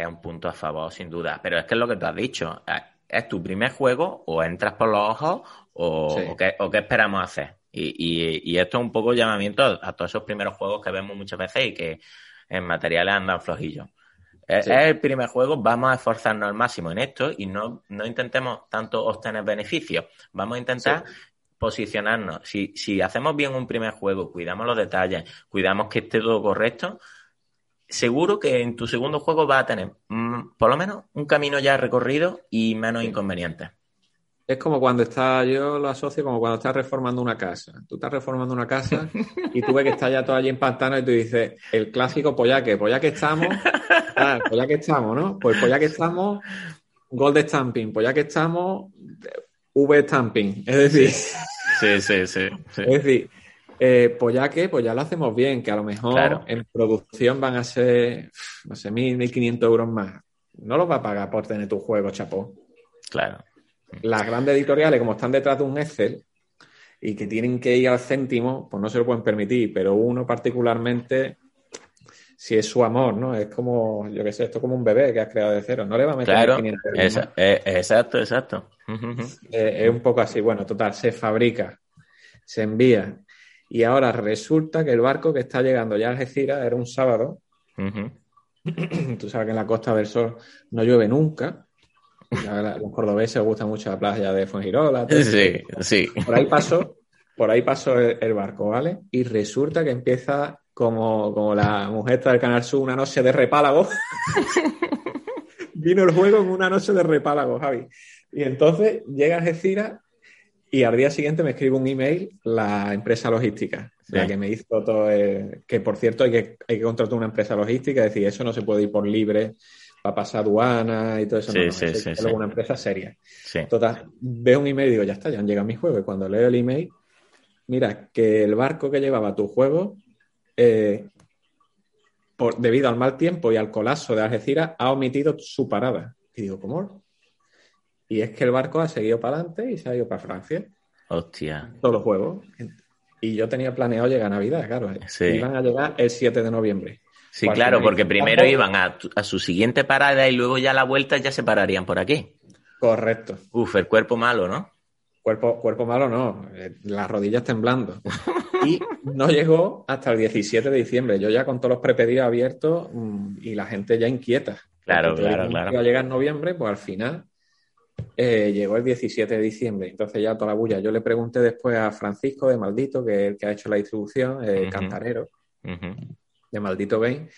Speaker 1: es, un punto a favor, sin duda. Pero es que es lo que tú has dicho es tu primer juego, o entras por los ojos, o, qué, esperamos hacer. Y, esto es un poco llamamiento a, todos esos primeros juegos que vemos muchas veces y que en materiales andan flojillos. Es, el primer juego, vamos a esforzarnos al máximo en esto y no, no intentemos tanto obtener beneficios. Vamos a intentar posicionarnos. Si, si hacemos bien un primer juego, cuidamos los detalles, cuidamos que esté todo correcto, seguro que en tu segundo juego vas a tener mm, por lo menos un camino ya recorrido y menos inconvenientes.
Speaker 2: Es como cuando estás, yo lo asocio como cuando estás reformando una casa. Tú estás reformando una casa y tú ves que está ya todo allí en pantano y tú dices, el clásico, pues ya que, pues ya que estamos, ah, pues ya que estamos, ¿no? Pues, pues ya que estamos, gold stamping, pues ya que estamos, V stamping. Es decir,
Speaker 1: sí, sí, sí. sí.
Speaker 2: Es decir, eh, pues ya que, pues ya lo hacemos bien, que a lo mejor en producción van a ser, no sé, 1.000, 1.500 euros más. No los va a pagar por tener tu juego, chapó.
Speaker 1: Claro.
Speaker 2: Las grandes editoriales, como están detrás de un Excel y que tienen que ir al céntimo, pues no se lo pueden permitir, pero uno particularmente, si es su amor, ¿no? Es como, yo qué sé, esto es como un bebé que has creado de cero, no le va a meter
Speaker 1: claro, 500 euros. Eh, exacto, exacto.
Speaker 2: Eh, es un poco así, bueno, total, se fabrica, se envía, y ahora resulta que el barco que está llegando ya a Algeciras era un sábado. <clears throat> Tú sabes que en la Costa del Sol no llueve nunca. los cordobeses les gusta mucho la playa de Fuengirola.
Speaker 1: Sí, sí.
Speaker 2: Por ahí pasó, por ahí pasó el, barco, ¿vale? Y resulta que empieza como, como la mujer del Canal Sur, una noche de repálago. <laughs> Vino el juego en una noche de repálago, Javi. Y entonces llega Algeciras Y al día siguiente me escribe un email la empresa logística, la que me hizo todo, que por cierto hay que, hay que contratar una empresa logística, es decir, eso no se puede ir por libre para pasar aduana y todo eso. no,
Speaker 1: sí, sí,
Speaker 2: es una empresa seria. Total, veo un email y digo, ya está, ya han llegado mis juegos. Y cuando leo el email, mira, que el barco que llevaba tu juego, eh, por, debido al mal tiempo y al colapso de Algeciras, ha omitido su parada. Y digo, ¿cómo? Y es que el barco ha seguido para adelante y se ha ido para Francia.
Speaker 1: Hostia.
Speaker 2: Todos los juegos. Y yo tenía planeado llegar a Navidad, claro. ¿eh? Iban a llegar el 7 de noviembre.
Speaker 1: Sí, claro, porque primero iban a, su siguiente parada y luego ya la vuelta ya se pararían por aquí.
Speaker 2: Correcto.
Speaker 1: Uf, el cuerpo malo, ¿no?
Speaker 2: Cuerpo, cuerpo malo no, eh, las rodillas temblando. Y no llegó hasta el 17 de diciembre. Yo ya con todos los prepedidos abiertos mm, y la gente ya inquieta.
Speaker 1: Claro, claro, claro.
Speaker 2: Iba a llegar en noviembre, pues al final eh, llegó el 17 de diciembre, entonces ya toda la bulla. Yo le pregunté después a Francisco de Maldito, que es el que ha hecho la distribución, el cantarero de Maldito Game,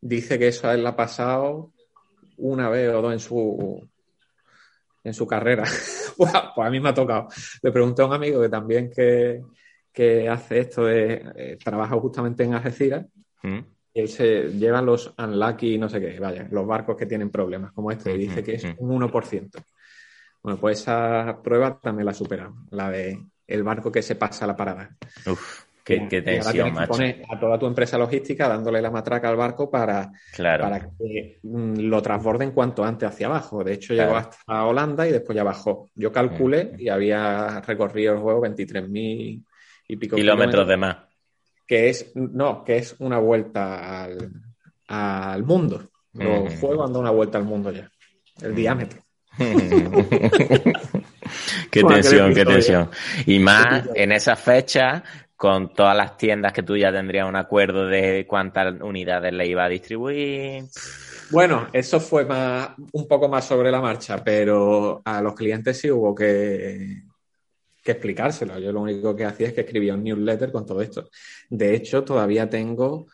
Speaker 2: dice que eso a él le ha pasado una vez o dos en su en su carrera. <laughs> pues a mí me ha tocado. Le pregunté a un amigo que también que, hace esto de eh, trabaja justamente en Algeciras. Y él se lleva los unlucky, no sé qué, vaya, los barcos que tienen problemas como este, y dice que es un 1%. Bueno, pues esa prueba también la superado, la de el barco que se pasa la parada.
Speaker 1: Uf, qué, tensión, macho.
Speaker 2: a toda tu empresa logística dándole la matraca al barco para, para que mm, lo transborden cuanto antes hacia abajo. De hecho, llegó hasta Holanda y después ya bajó. Yo calculé y había recorrido el juego 23.000 y pico
Speaker 1: kilómetros, de más.
Speaker 2: Que es, no, que es una vuelta al, mundo. Los juegos han dado una vuelta al mundo ya. El diámetro. <laughs>
Speaker 1: qué tensión, qué tensión. Y más en esa fecha, con todas las tiendas que tú ya tendrías un acuerdo de cuántas unidades le iba a distribuir.
Speaker 2: Bueno, eso fue más, un poco más sobre la marcha, pero a los clientes sí hubo que, que explicárselo. Yo lo único que hacía es que escribía un newsletter con todo esto. De hecho, todavía tengo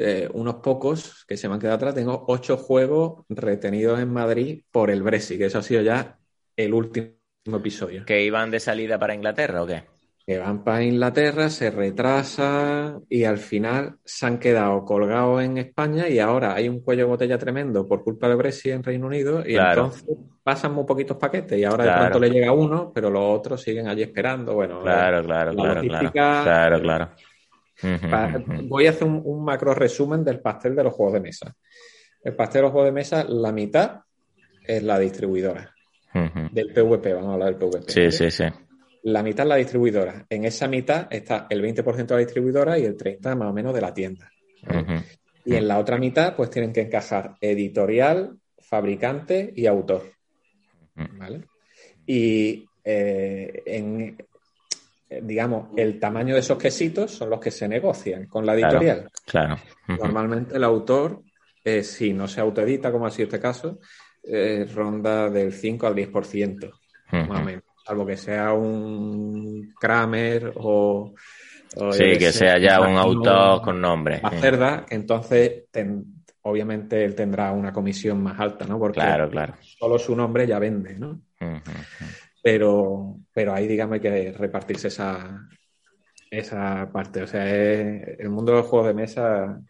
Speaker 2: eh, unos pocos que se me han quedado atrás. Tengo ocho juegos retenidos en Madrid por el Brexit, que eso ha sido ya el último episodio.
Speaker 1: ¿Que iban de salida para Inglaterra o qué?
Speaker 2: Que van para Inglaterra, se retrasa y al final se han quedado colgados en España y ahora hay un cuello de botella tremendo por culpa del Brexit en Reino Unido y entonces pasan muy poquitos paquetes y ahora de pronto le llega uno, pero los otros siguen allí esperando. Bueno,
Speaker 1: claro, claro, claro, claro, claro, claro.
Speaker 2: Voy a hacer un, macro resumen del pastel de los juegos de mesa. El pastel de los juegos de mesa, la mitad es la distribuidora. Del PVP, vamos a hablar del PVP.
Speaker 1: Sí, sí, sí.
Speaker 2: La mitad es la distribuidora. En esa mitad está el 20% de la distribuidora y el 30% más o menos de la tienda. Y en la otra mitad, pues tienen que encajar editorial, fabricante y autor. ¿Vale? Y eh, en, digamos, el tamaño de esos quesitos son los que se negocian con la editorial.
Speaker 1: Claro.
Speaker 2: Normalmente el autor, eh, si no se autoedita, como ha sido este caso, eh, ronda del 5 al 10%, más o menos. Salvo que sea un Kramer o.
Speaker 1: sí, que sea ya un autor con nombre.
Speaker 2: cerda, entonces obviamente él tendrá una comisión más alta, ¿no? Porque
Speaker 1: claro, claro.
Speaker 2: solo su nombre ya vende, ¿no? Pero, pero ahí, digamos, hay que repartirse esa, esa parte. O sea, el mundo de los juegos de mesa,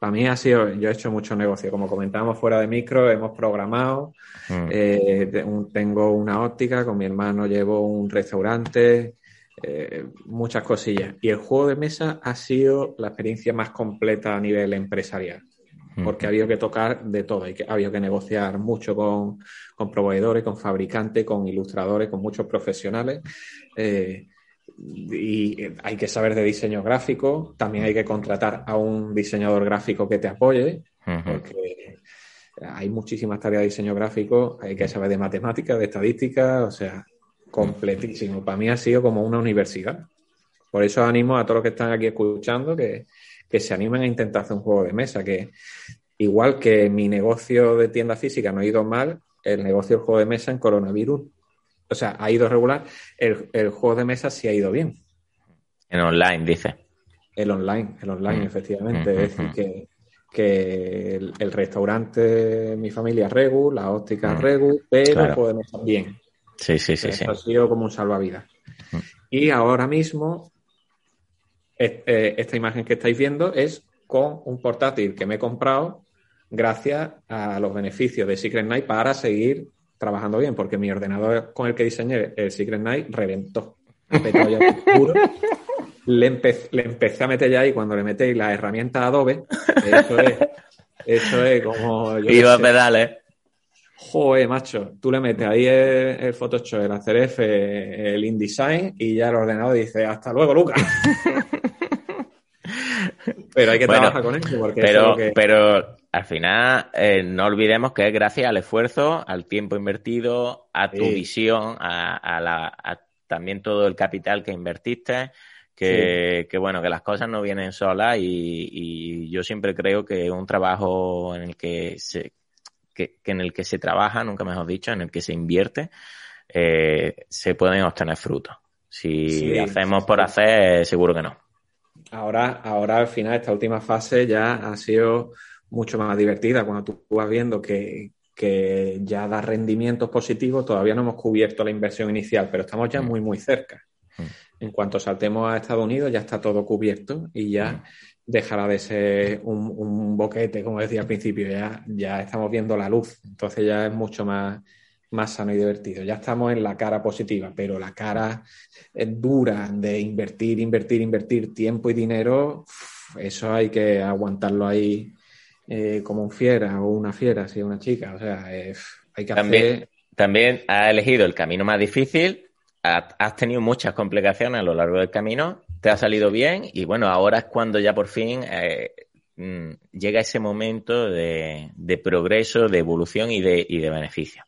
Speaker 2: para mí ha sido, yo he hecho mucho negocio. Como comentábamos fuera de micro, hemos programado, mm. eh, tengo una óptica, con mi hermano llevo un restaurante, eh, muchas cosillas. Y el juego de mesa ha sido la experiencia más completa a nivel empresarial porque ha habido que tocar de todo, hay que, ha habido que negociar mucho con, con proveedores, con fabricantes, con ilustradores, con muchos profesionales. Eh, y hay que saber de diseño gráfico, también hay que contratar a un diseñador gráfico que te apoye, porque hay muchísimas tareas de diseño gráfico, hay que saber de matemáticas, de estadística, o sea, completísimo. Para mí ha sido como una universidad. Por eso animo a todos los que están aquí escuchando que, que se animen a intentar hacer un juego de mesa, que igual que mi negocio de tienda física no ha ido mal, el negocio del juego de mesa en coronavirus, o sea, ha ido regular, el, juego de mesa sí ha ido bien.
Speaker 1: En online, dice.
Speaker 2: El online, el online, mm. efectivamente. Mm, es decir, mm, que, el, restaurante, mi familia Regu, la óptica Regu, pero el juego de mesa bien.
Speaker 1: Sí, sí, sí. Eso
Speaker 2: ha sido como un salvavidas. Y ahora mismo, eh, esta imagen que estáis viendo es con un portátil que me he comprado gracias a los beneficios de Secret Night para seguir trabajando bien, porque mi ordenador con el que diseñé el Secret Night reventó. le, empecé a meter ya ahí cuando le metéis la herramienta Adobe, eso es, eso es como...
Speaker 1: Iba a pedales.
Speaker 2: Joder, macho, tú le metes ahí el, Photoshop, el After el InDesign y ya el ordenador dice hasta luego, Lucas. <laughs> pero hay que trabajar con eso porque
Speaker 1: pero, pero al final eh, no olvidemos que es gracias al esfuerzo, al tiempo invertido, a tu visión, a, la, también todo el capital que invertiste. Que, bueno, que las cosas no vienen solas y, y yo siempre creo que un trabajo en el que se, que, en el que se trabaja, nunca mejor dicho, en el que se invierte, eh, se pueden obtener frutos. Si hacemos por hacer, seguro que no.
Speaker 2: Ahora, ahora al final, esta última fase ya ha sido mucho más divertida. Cuando tú vas viendo que, ya da rendimientos positivos, todavía no hemos cubierto la inversión inicial, pero estamos ya mm. muy, muy cerca. Mm. En cuanto saltemos a Estados Unidos, ya está todo cubierto y ya mm dejará de ser un, boquete, como decía al principio, ya, ya estamos viendo la luz, entonces ya es mucho más, más sano y divertido. Ya estamos en la cara positiva, pero la cara dura de invertir, invertir, invertir tiempo y dinero, eso hay que aguantarlo ahí eh, como un fiera o una fiera, si es una chica. O sea, hay que
Speaker 1: también,
Speaker 2: hacer...
Speaker 1: También has elegido el camino más difícil, has tenido muchas complicaciones a lo largo del camino te ha salido bien y bueno, ahora es cuando ya por fin eh, mm, llega ese momento de, progreso, de evolución y de, y de beneficio.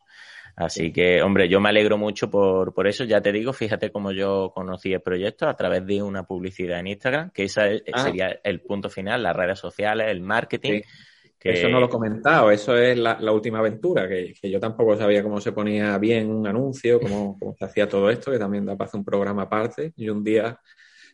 Speaker 1: Así que, hombre, yo me alegro mucho por, por eso. Ya te digo, fíjate cómo yo conocí el proyecto a través de una publicidad en Instagram, que esa ah. sería el punto final, las redes sociales, el marketing.
Speaker 2: Eso no lo he comentado, eso es la, última aventura, que, yo tampoco sabía cómo se ponía bien un anuncio, cómo, <laughs> cómo se hacía todo esto, que también da para hacer un programa aparte. Y un día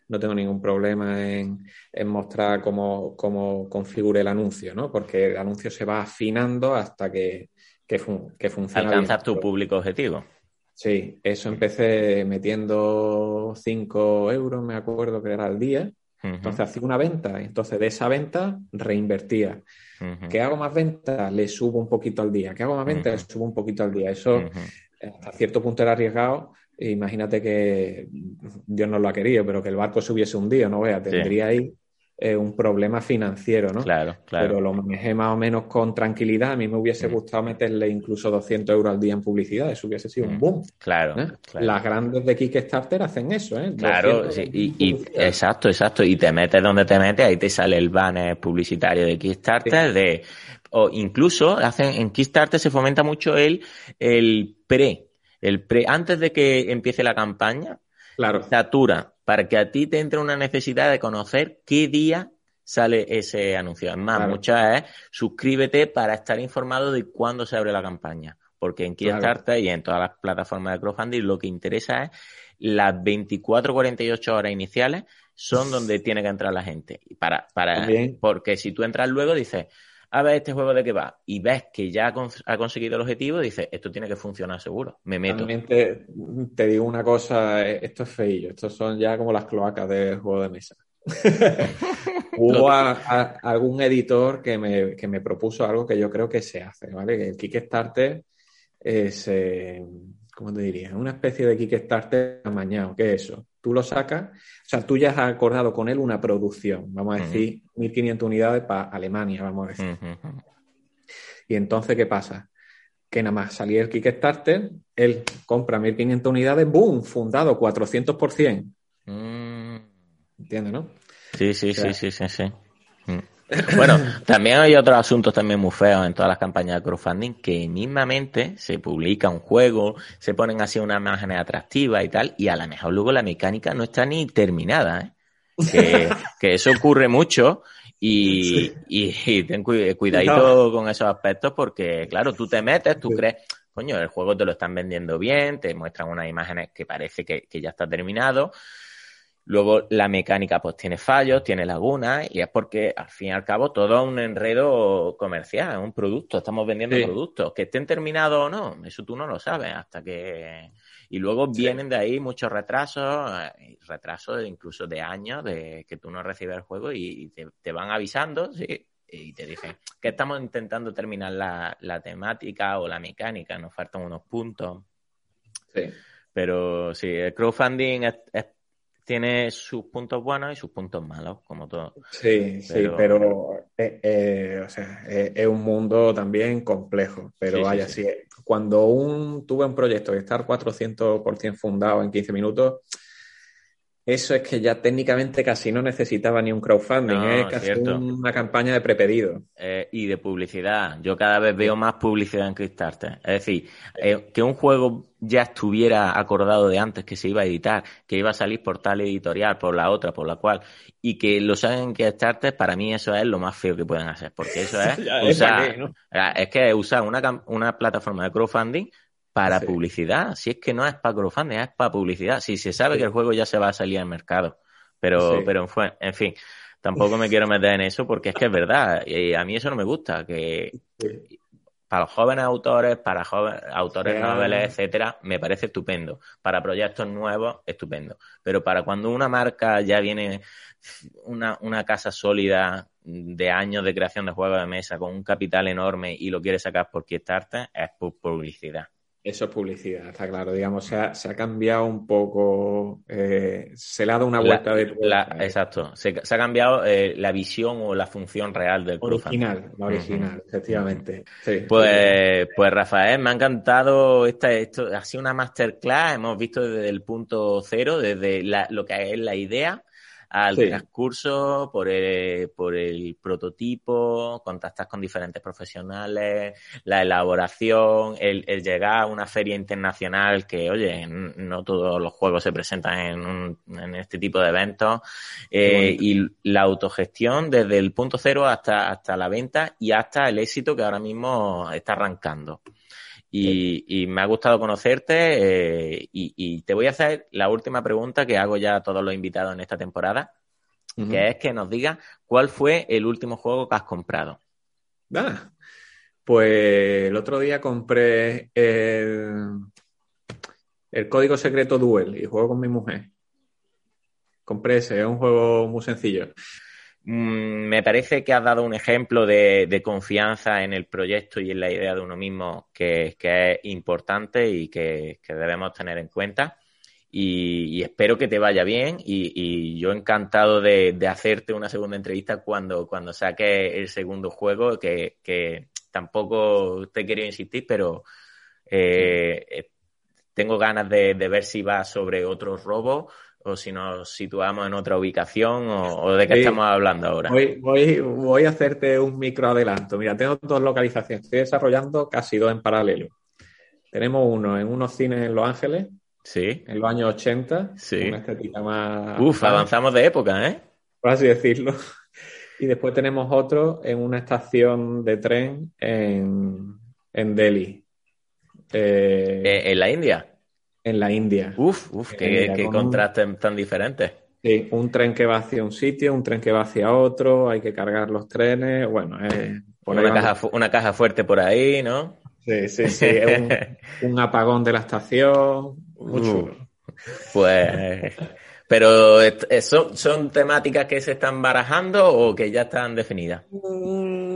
Speaker 2: no tengo ningún problema en, mostrar cómo, cómo configure el anuncio, ¿no? Porque el anuncio se va afinando hasta que, que, funciona.
Speaker 1: Alcanzar tu público objetivo.
Speaker 2: Sí, eso empecé metiendo 5 euros, me acuerdo que era al día. Entonces hacía una venta, entonces de esa venta reinvertía. ¿Qué hago más ventas? Le subo un poquito al día. ¿Qué hago más ventas? Le subo un poquito al día. Eso hasta cierto punto era arriesgado, Imagínate que Dios no lo ha querido, pero que el barco se hubiese hundido, no vea, tendría ahí eh, un problema financiero, ¿no?
Speaker 1: Claro, claro.
Speaker 2: Pero lo manejé más o menos con tranquilidad. A mí me hubiese mm. gustado meterle incluso 200 euros al día en publicidad. Eso hubiese sido un mm. boom.
Speaker 1: Claro,
Speaker 2: ¿eh? Las grandes de Kickstarter hacen eso, ¿eh?
Speaker 1: Claro, sí. y, exacto, exacto. Y te metes donde te metes, ahí te sale el banner publicitario de Kickstarter de o incluso hacen en Kickstarter se fomenta mucho el, el pre el pre, antes de que empiece la campaña,
Speaker 2: claro.
Speaker 1: satura para que a ti te entre una necesidad de conocer qué día sale ese anuncio. Es más, muchas es suscríbete para estar informado de cuándo se abre la campaña. Porque en Kickstarter y en todas las plataformas de crowdfunding lo que interesa es las 24 48 horas iniciales son donde tiene que entrar la gente. Para, para, porque si tú entras luego dices, a ver este juego de qué va y ves que ya ha conseguido el objetivo, dices, esto tiene que funcionar seguro, me meto.
Speaker 2: te, digo una cosa, eh, esto es feillo, estos son ya como las cloacas del juego de mesa. <laughs> Hubo algún editor que me, que me, propuso algo que yo creo que se hace, ¿vale? Que el Kickstarter es, eh, ¿cómo te diría? Una especie de Kickstarter amañado, ¿qué es eso? Tú lo sacas, o sea, tú ya has acordado con él una producción, vamos a decir, 1.500 unidades para Alemania, vamos a decir. Y entonces, ¿qué pasa? Que nada más salía el Kickstarter, él compra 1.500 unidades, ¡boom! Fundado 400%. Mm. ¿Entiendes, no?
Speaker 1: Sí, sí, sí, sí, sí, sí. Mm. Bueno, también hay otros asuntos también muy feos en todas las campañas de crowdfunding que mismamente se publica un juego, se ponen así una imagen atractiva y tal, y a lo mejor luego la mecánica no está ni terminada, ¿eh? que, <laughs> eso ocurre mucho y, y, ten cuidadito con esos aspectos porque, claro, tú te metes, tú crees, coño, el juego te lo están vendiendo bien, te muestran unas imágenes que parece que, que ya está terminado Luego la mecánica pues tiene fallos, tiene lagunas y es porque al fin y al cabo todo es un enredo comercial, es un producto, estamos vendiendo productos, que estén terminados o no, eso tú no lo sabes hasta que... Y luego vienen de ahí muchos retrasos, eh, retrasos incluso de años de que tú no recibes el juego y te, van avisando, sí, y te dicen que estamos intentando terminar la, temática o la mecánica, nos faltan unos puntos. Sí. Pero sí, el crowdfunding es tiene sus puntos buenos y sus puntos malos, como todo.
Speaker 2: Sí, sí, pero eh, eh, o sea, eh, es un mundo también complejo, pero vaya, sí, cuando un, tuve un proyecto que está 400% fundado en 15 minutos, eso es que ya técnicamente casi no necesitaba ni un crowdfunding, es casi una campaña de prepedido.
Speaker 1: Eh, y de publicidad. Yo cada vez veo más publicidad en Kickstarter. Es decir, eh, que un juego ya estuviera acordado de antes que se iba a editar, que iba a salir por tal editorial, por la otra, por la cual, y que lo saben en Kickstarter, para mí eso es lo más feo que pueden hacer, porque eso <laughs> es usar, es que usar una, una plataforma de crowdfunding para publicidad. Si es que no es para crowdfunding, es para publicidad. Si se sabe que el juego ya se va a salir al mercado. Pero, pero en fin, tampoco me quiero meter en eso porque es que es verdad. Y a mí eso no me gusta. Que para los jóvenes autores, para jóvenes, autores noveles, etcétera, me parece estupendo. Para proyectos nuevos, estupendo. Pero para cuando una marca ya viene una, una casa sólida de años de creación de juegos de mesa con un capital enorme y lo quiere sacar por Kickstarter, es por publicidad.
Speaker 2: Eso es publicidad, está claro. Digamos, se ha, se ha cambiado un poco, eh, se le ha dado una vuelta de
Speaker 1: Exacto, se, ha cambiado eh, la visión o la función real del
Speaker 2: Original, la original, efectivamente.
Speaker 1: pues, pues Rafael, me ha encantado esta, esto, ha sido una masterclass, hemos visto desde el punto cero, desde lo que es la idea al transcurso, por el, por el prototipo, contactas con diferentes profesionales, la elaboración, el, llegar a una feria internacional que, oye, no todos los juegos se presentan en, en este tipo de eventos, eh, y la autogestión desde el punto cero hasta, hasta la venta y hasta el éxito que ahora mismo está arrancando. Y, me ha gustado conocerte eh, y, te voy a hacer la última pregunta que hago ya a todos los invitados en esta temporada, que es que nos diga cuál fue el último juego que has comprado.
Speaker 2: Ah, pues el otro día compré el, el Código Secreto Duel y juego con mi mujer. Compré ese, es un juego muy sencillo.
Speaker 1: Mm, me parece que has dado un ejemplo de, confianza en el proyecto y en la idea de uno mismo que, es importante y que, debemos tener en cuenta. Y, espero que te vaya bien y, yo encantado de, hacerte una segunda entrevista cuando, cuando saque el segundo juego, que, tampoco te quería insistir, pero eh, eh, tengo ganas de, de, ver si va sobre otros robos o si nos situamos en otra ubicación o, de qué estamos hablando ahora.
Speaker 2: Voy, voy, voy, a hacerte un micro adelanto. Mira, tengo dos localizaciones. Estoy desarrollando casi dos en paralelo. Tenemos uno en unos cines en Los Ángeles.
Speaker 1: Sí.
Speaker 2: En los años 80.
Speaker 1: Sí.
Speaker 2: Una estética más.
Speaker 1: Uf, avanzamos de época, ¿eh?
Speaker 2: Por así decirlo. Y después tenemos otro en una estación de tren en, en Delhi.
Speaker 1: Eh, ¿En la India?
Speaker 2: En la India.
Speaker 1: Uf, uf, qué, qué contrastes tan diferentes.
Speaker 2: Sí, un tren que va hacia un sitio, un tren que va hacia otro, hay que cargar los trenes, bueno, es...
Speaker 1: una, caja, una caja fuerte por ahí, ¿no?
Speaker 2: Sí, sí, sí, es un, <laughs> apagón de la estación, mucho.
Speaker 1: pues... Pero ¿son, ¿son temáticas que se están barajando o que ya están definidas?
Speaker 2: Mm,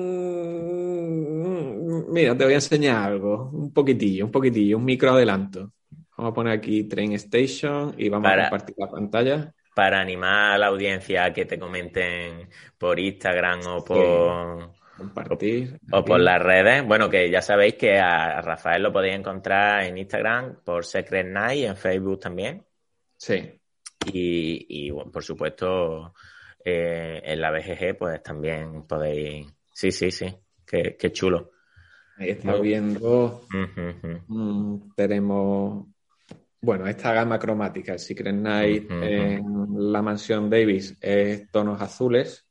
Speaker 2: mira, te voy a enseñar algo, un poquitillo, un poquitillo, un micro adelanto. Vamos a poner aquí Train Station y vamos a compartir la pantalla.
Speaker 1: Para animar a la audiencia a que te comenten por Instagram o por...
Speaker 2: Compartir.
Speaker 1: O, por las redes. Bueno, que ya sabéis que a Rafael lo podéis encontrar en Instagram por Secret Night y en Facebook también.
Speaker 2: Sí.
Speaker 1: Y, por supuesto, eh, en la BGG, pues también podéis. Sí, sí, sí. Qué, chulo.
Speaker 2: Ahí está viendo. Mm, tenemos bueno, esta gama cromática, el Secret Night en la mansión Davis es tonos azules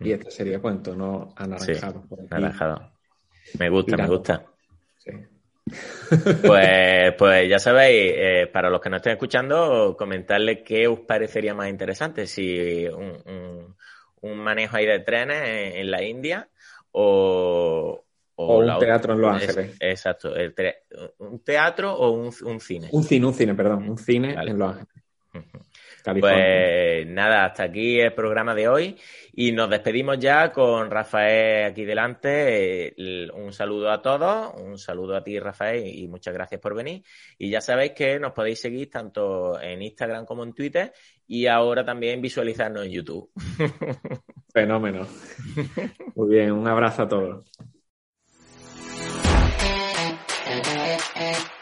Speaker 2: y este sería pues en tono anaranjado.
Speaker 1: anaranjado. Me gusta, me gusta. Pues, <laughs> pues ya sabéis, eh, para los que no estén escuchando, comentarles qué os parecería más interesante, si un, un, manejo ahí de trenes en, la India o,
Speaker 2: o, un teatro en Los Ángeles.
Speaker 1: exacto, un teatro o un, un, cine.
Speaker 2: Un cine, un cine, perdón, un cine en Los Ángeles.
Speaker 1: Pues nada, hasta aquí el programa de hoy y nos despedimos ya con Rafael aquí delante. Un saludo a todos, un saludo a ti Rafael y muchas gracias por venir. Y ya sabéis que nos podéis seguir tanto en Instagram como en Twitter y ahora también visualizarnos en YouTube. <laughs>
Speaker 2: Fenómeno. Muy bien, un abrazo a todos. and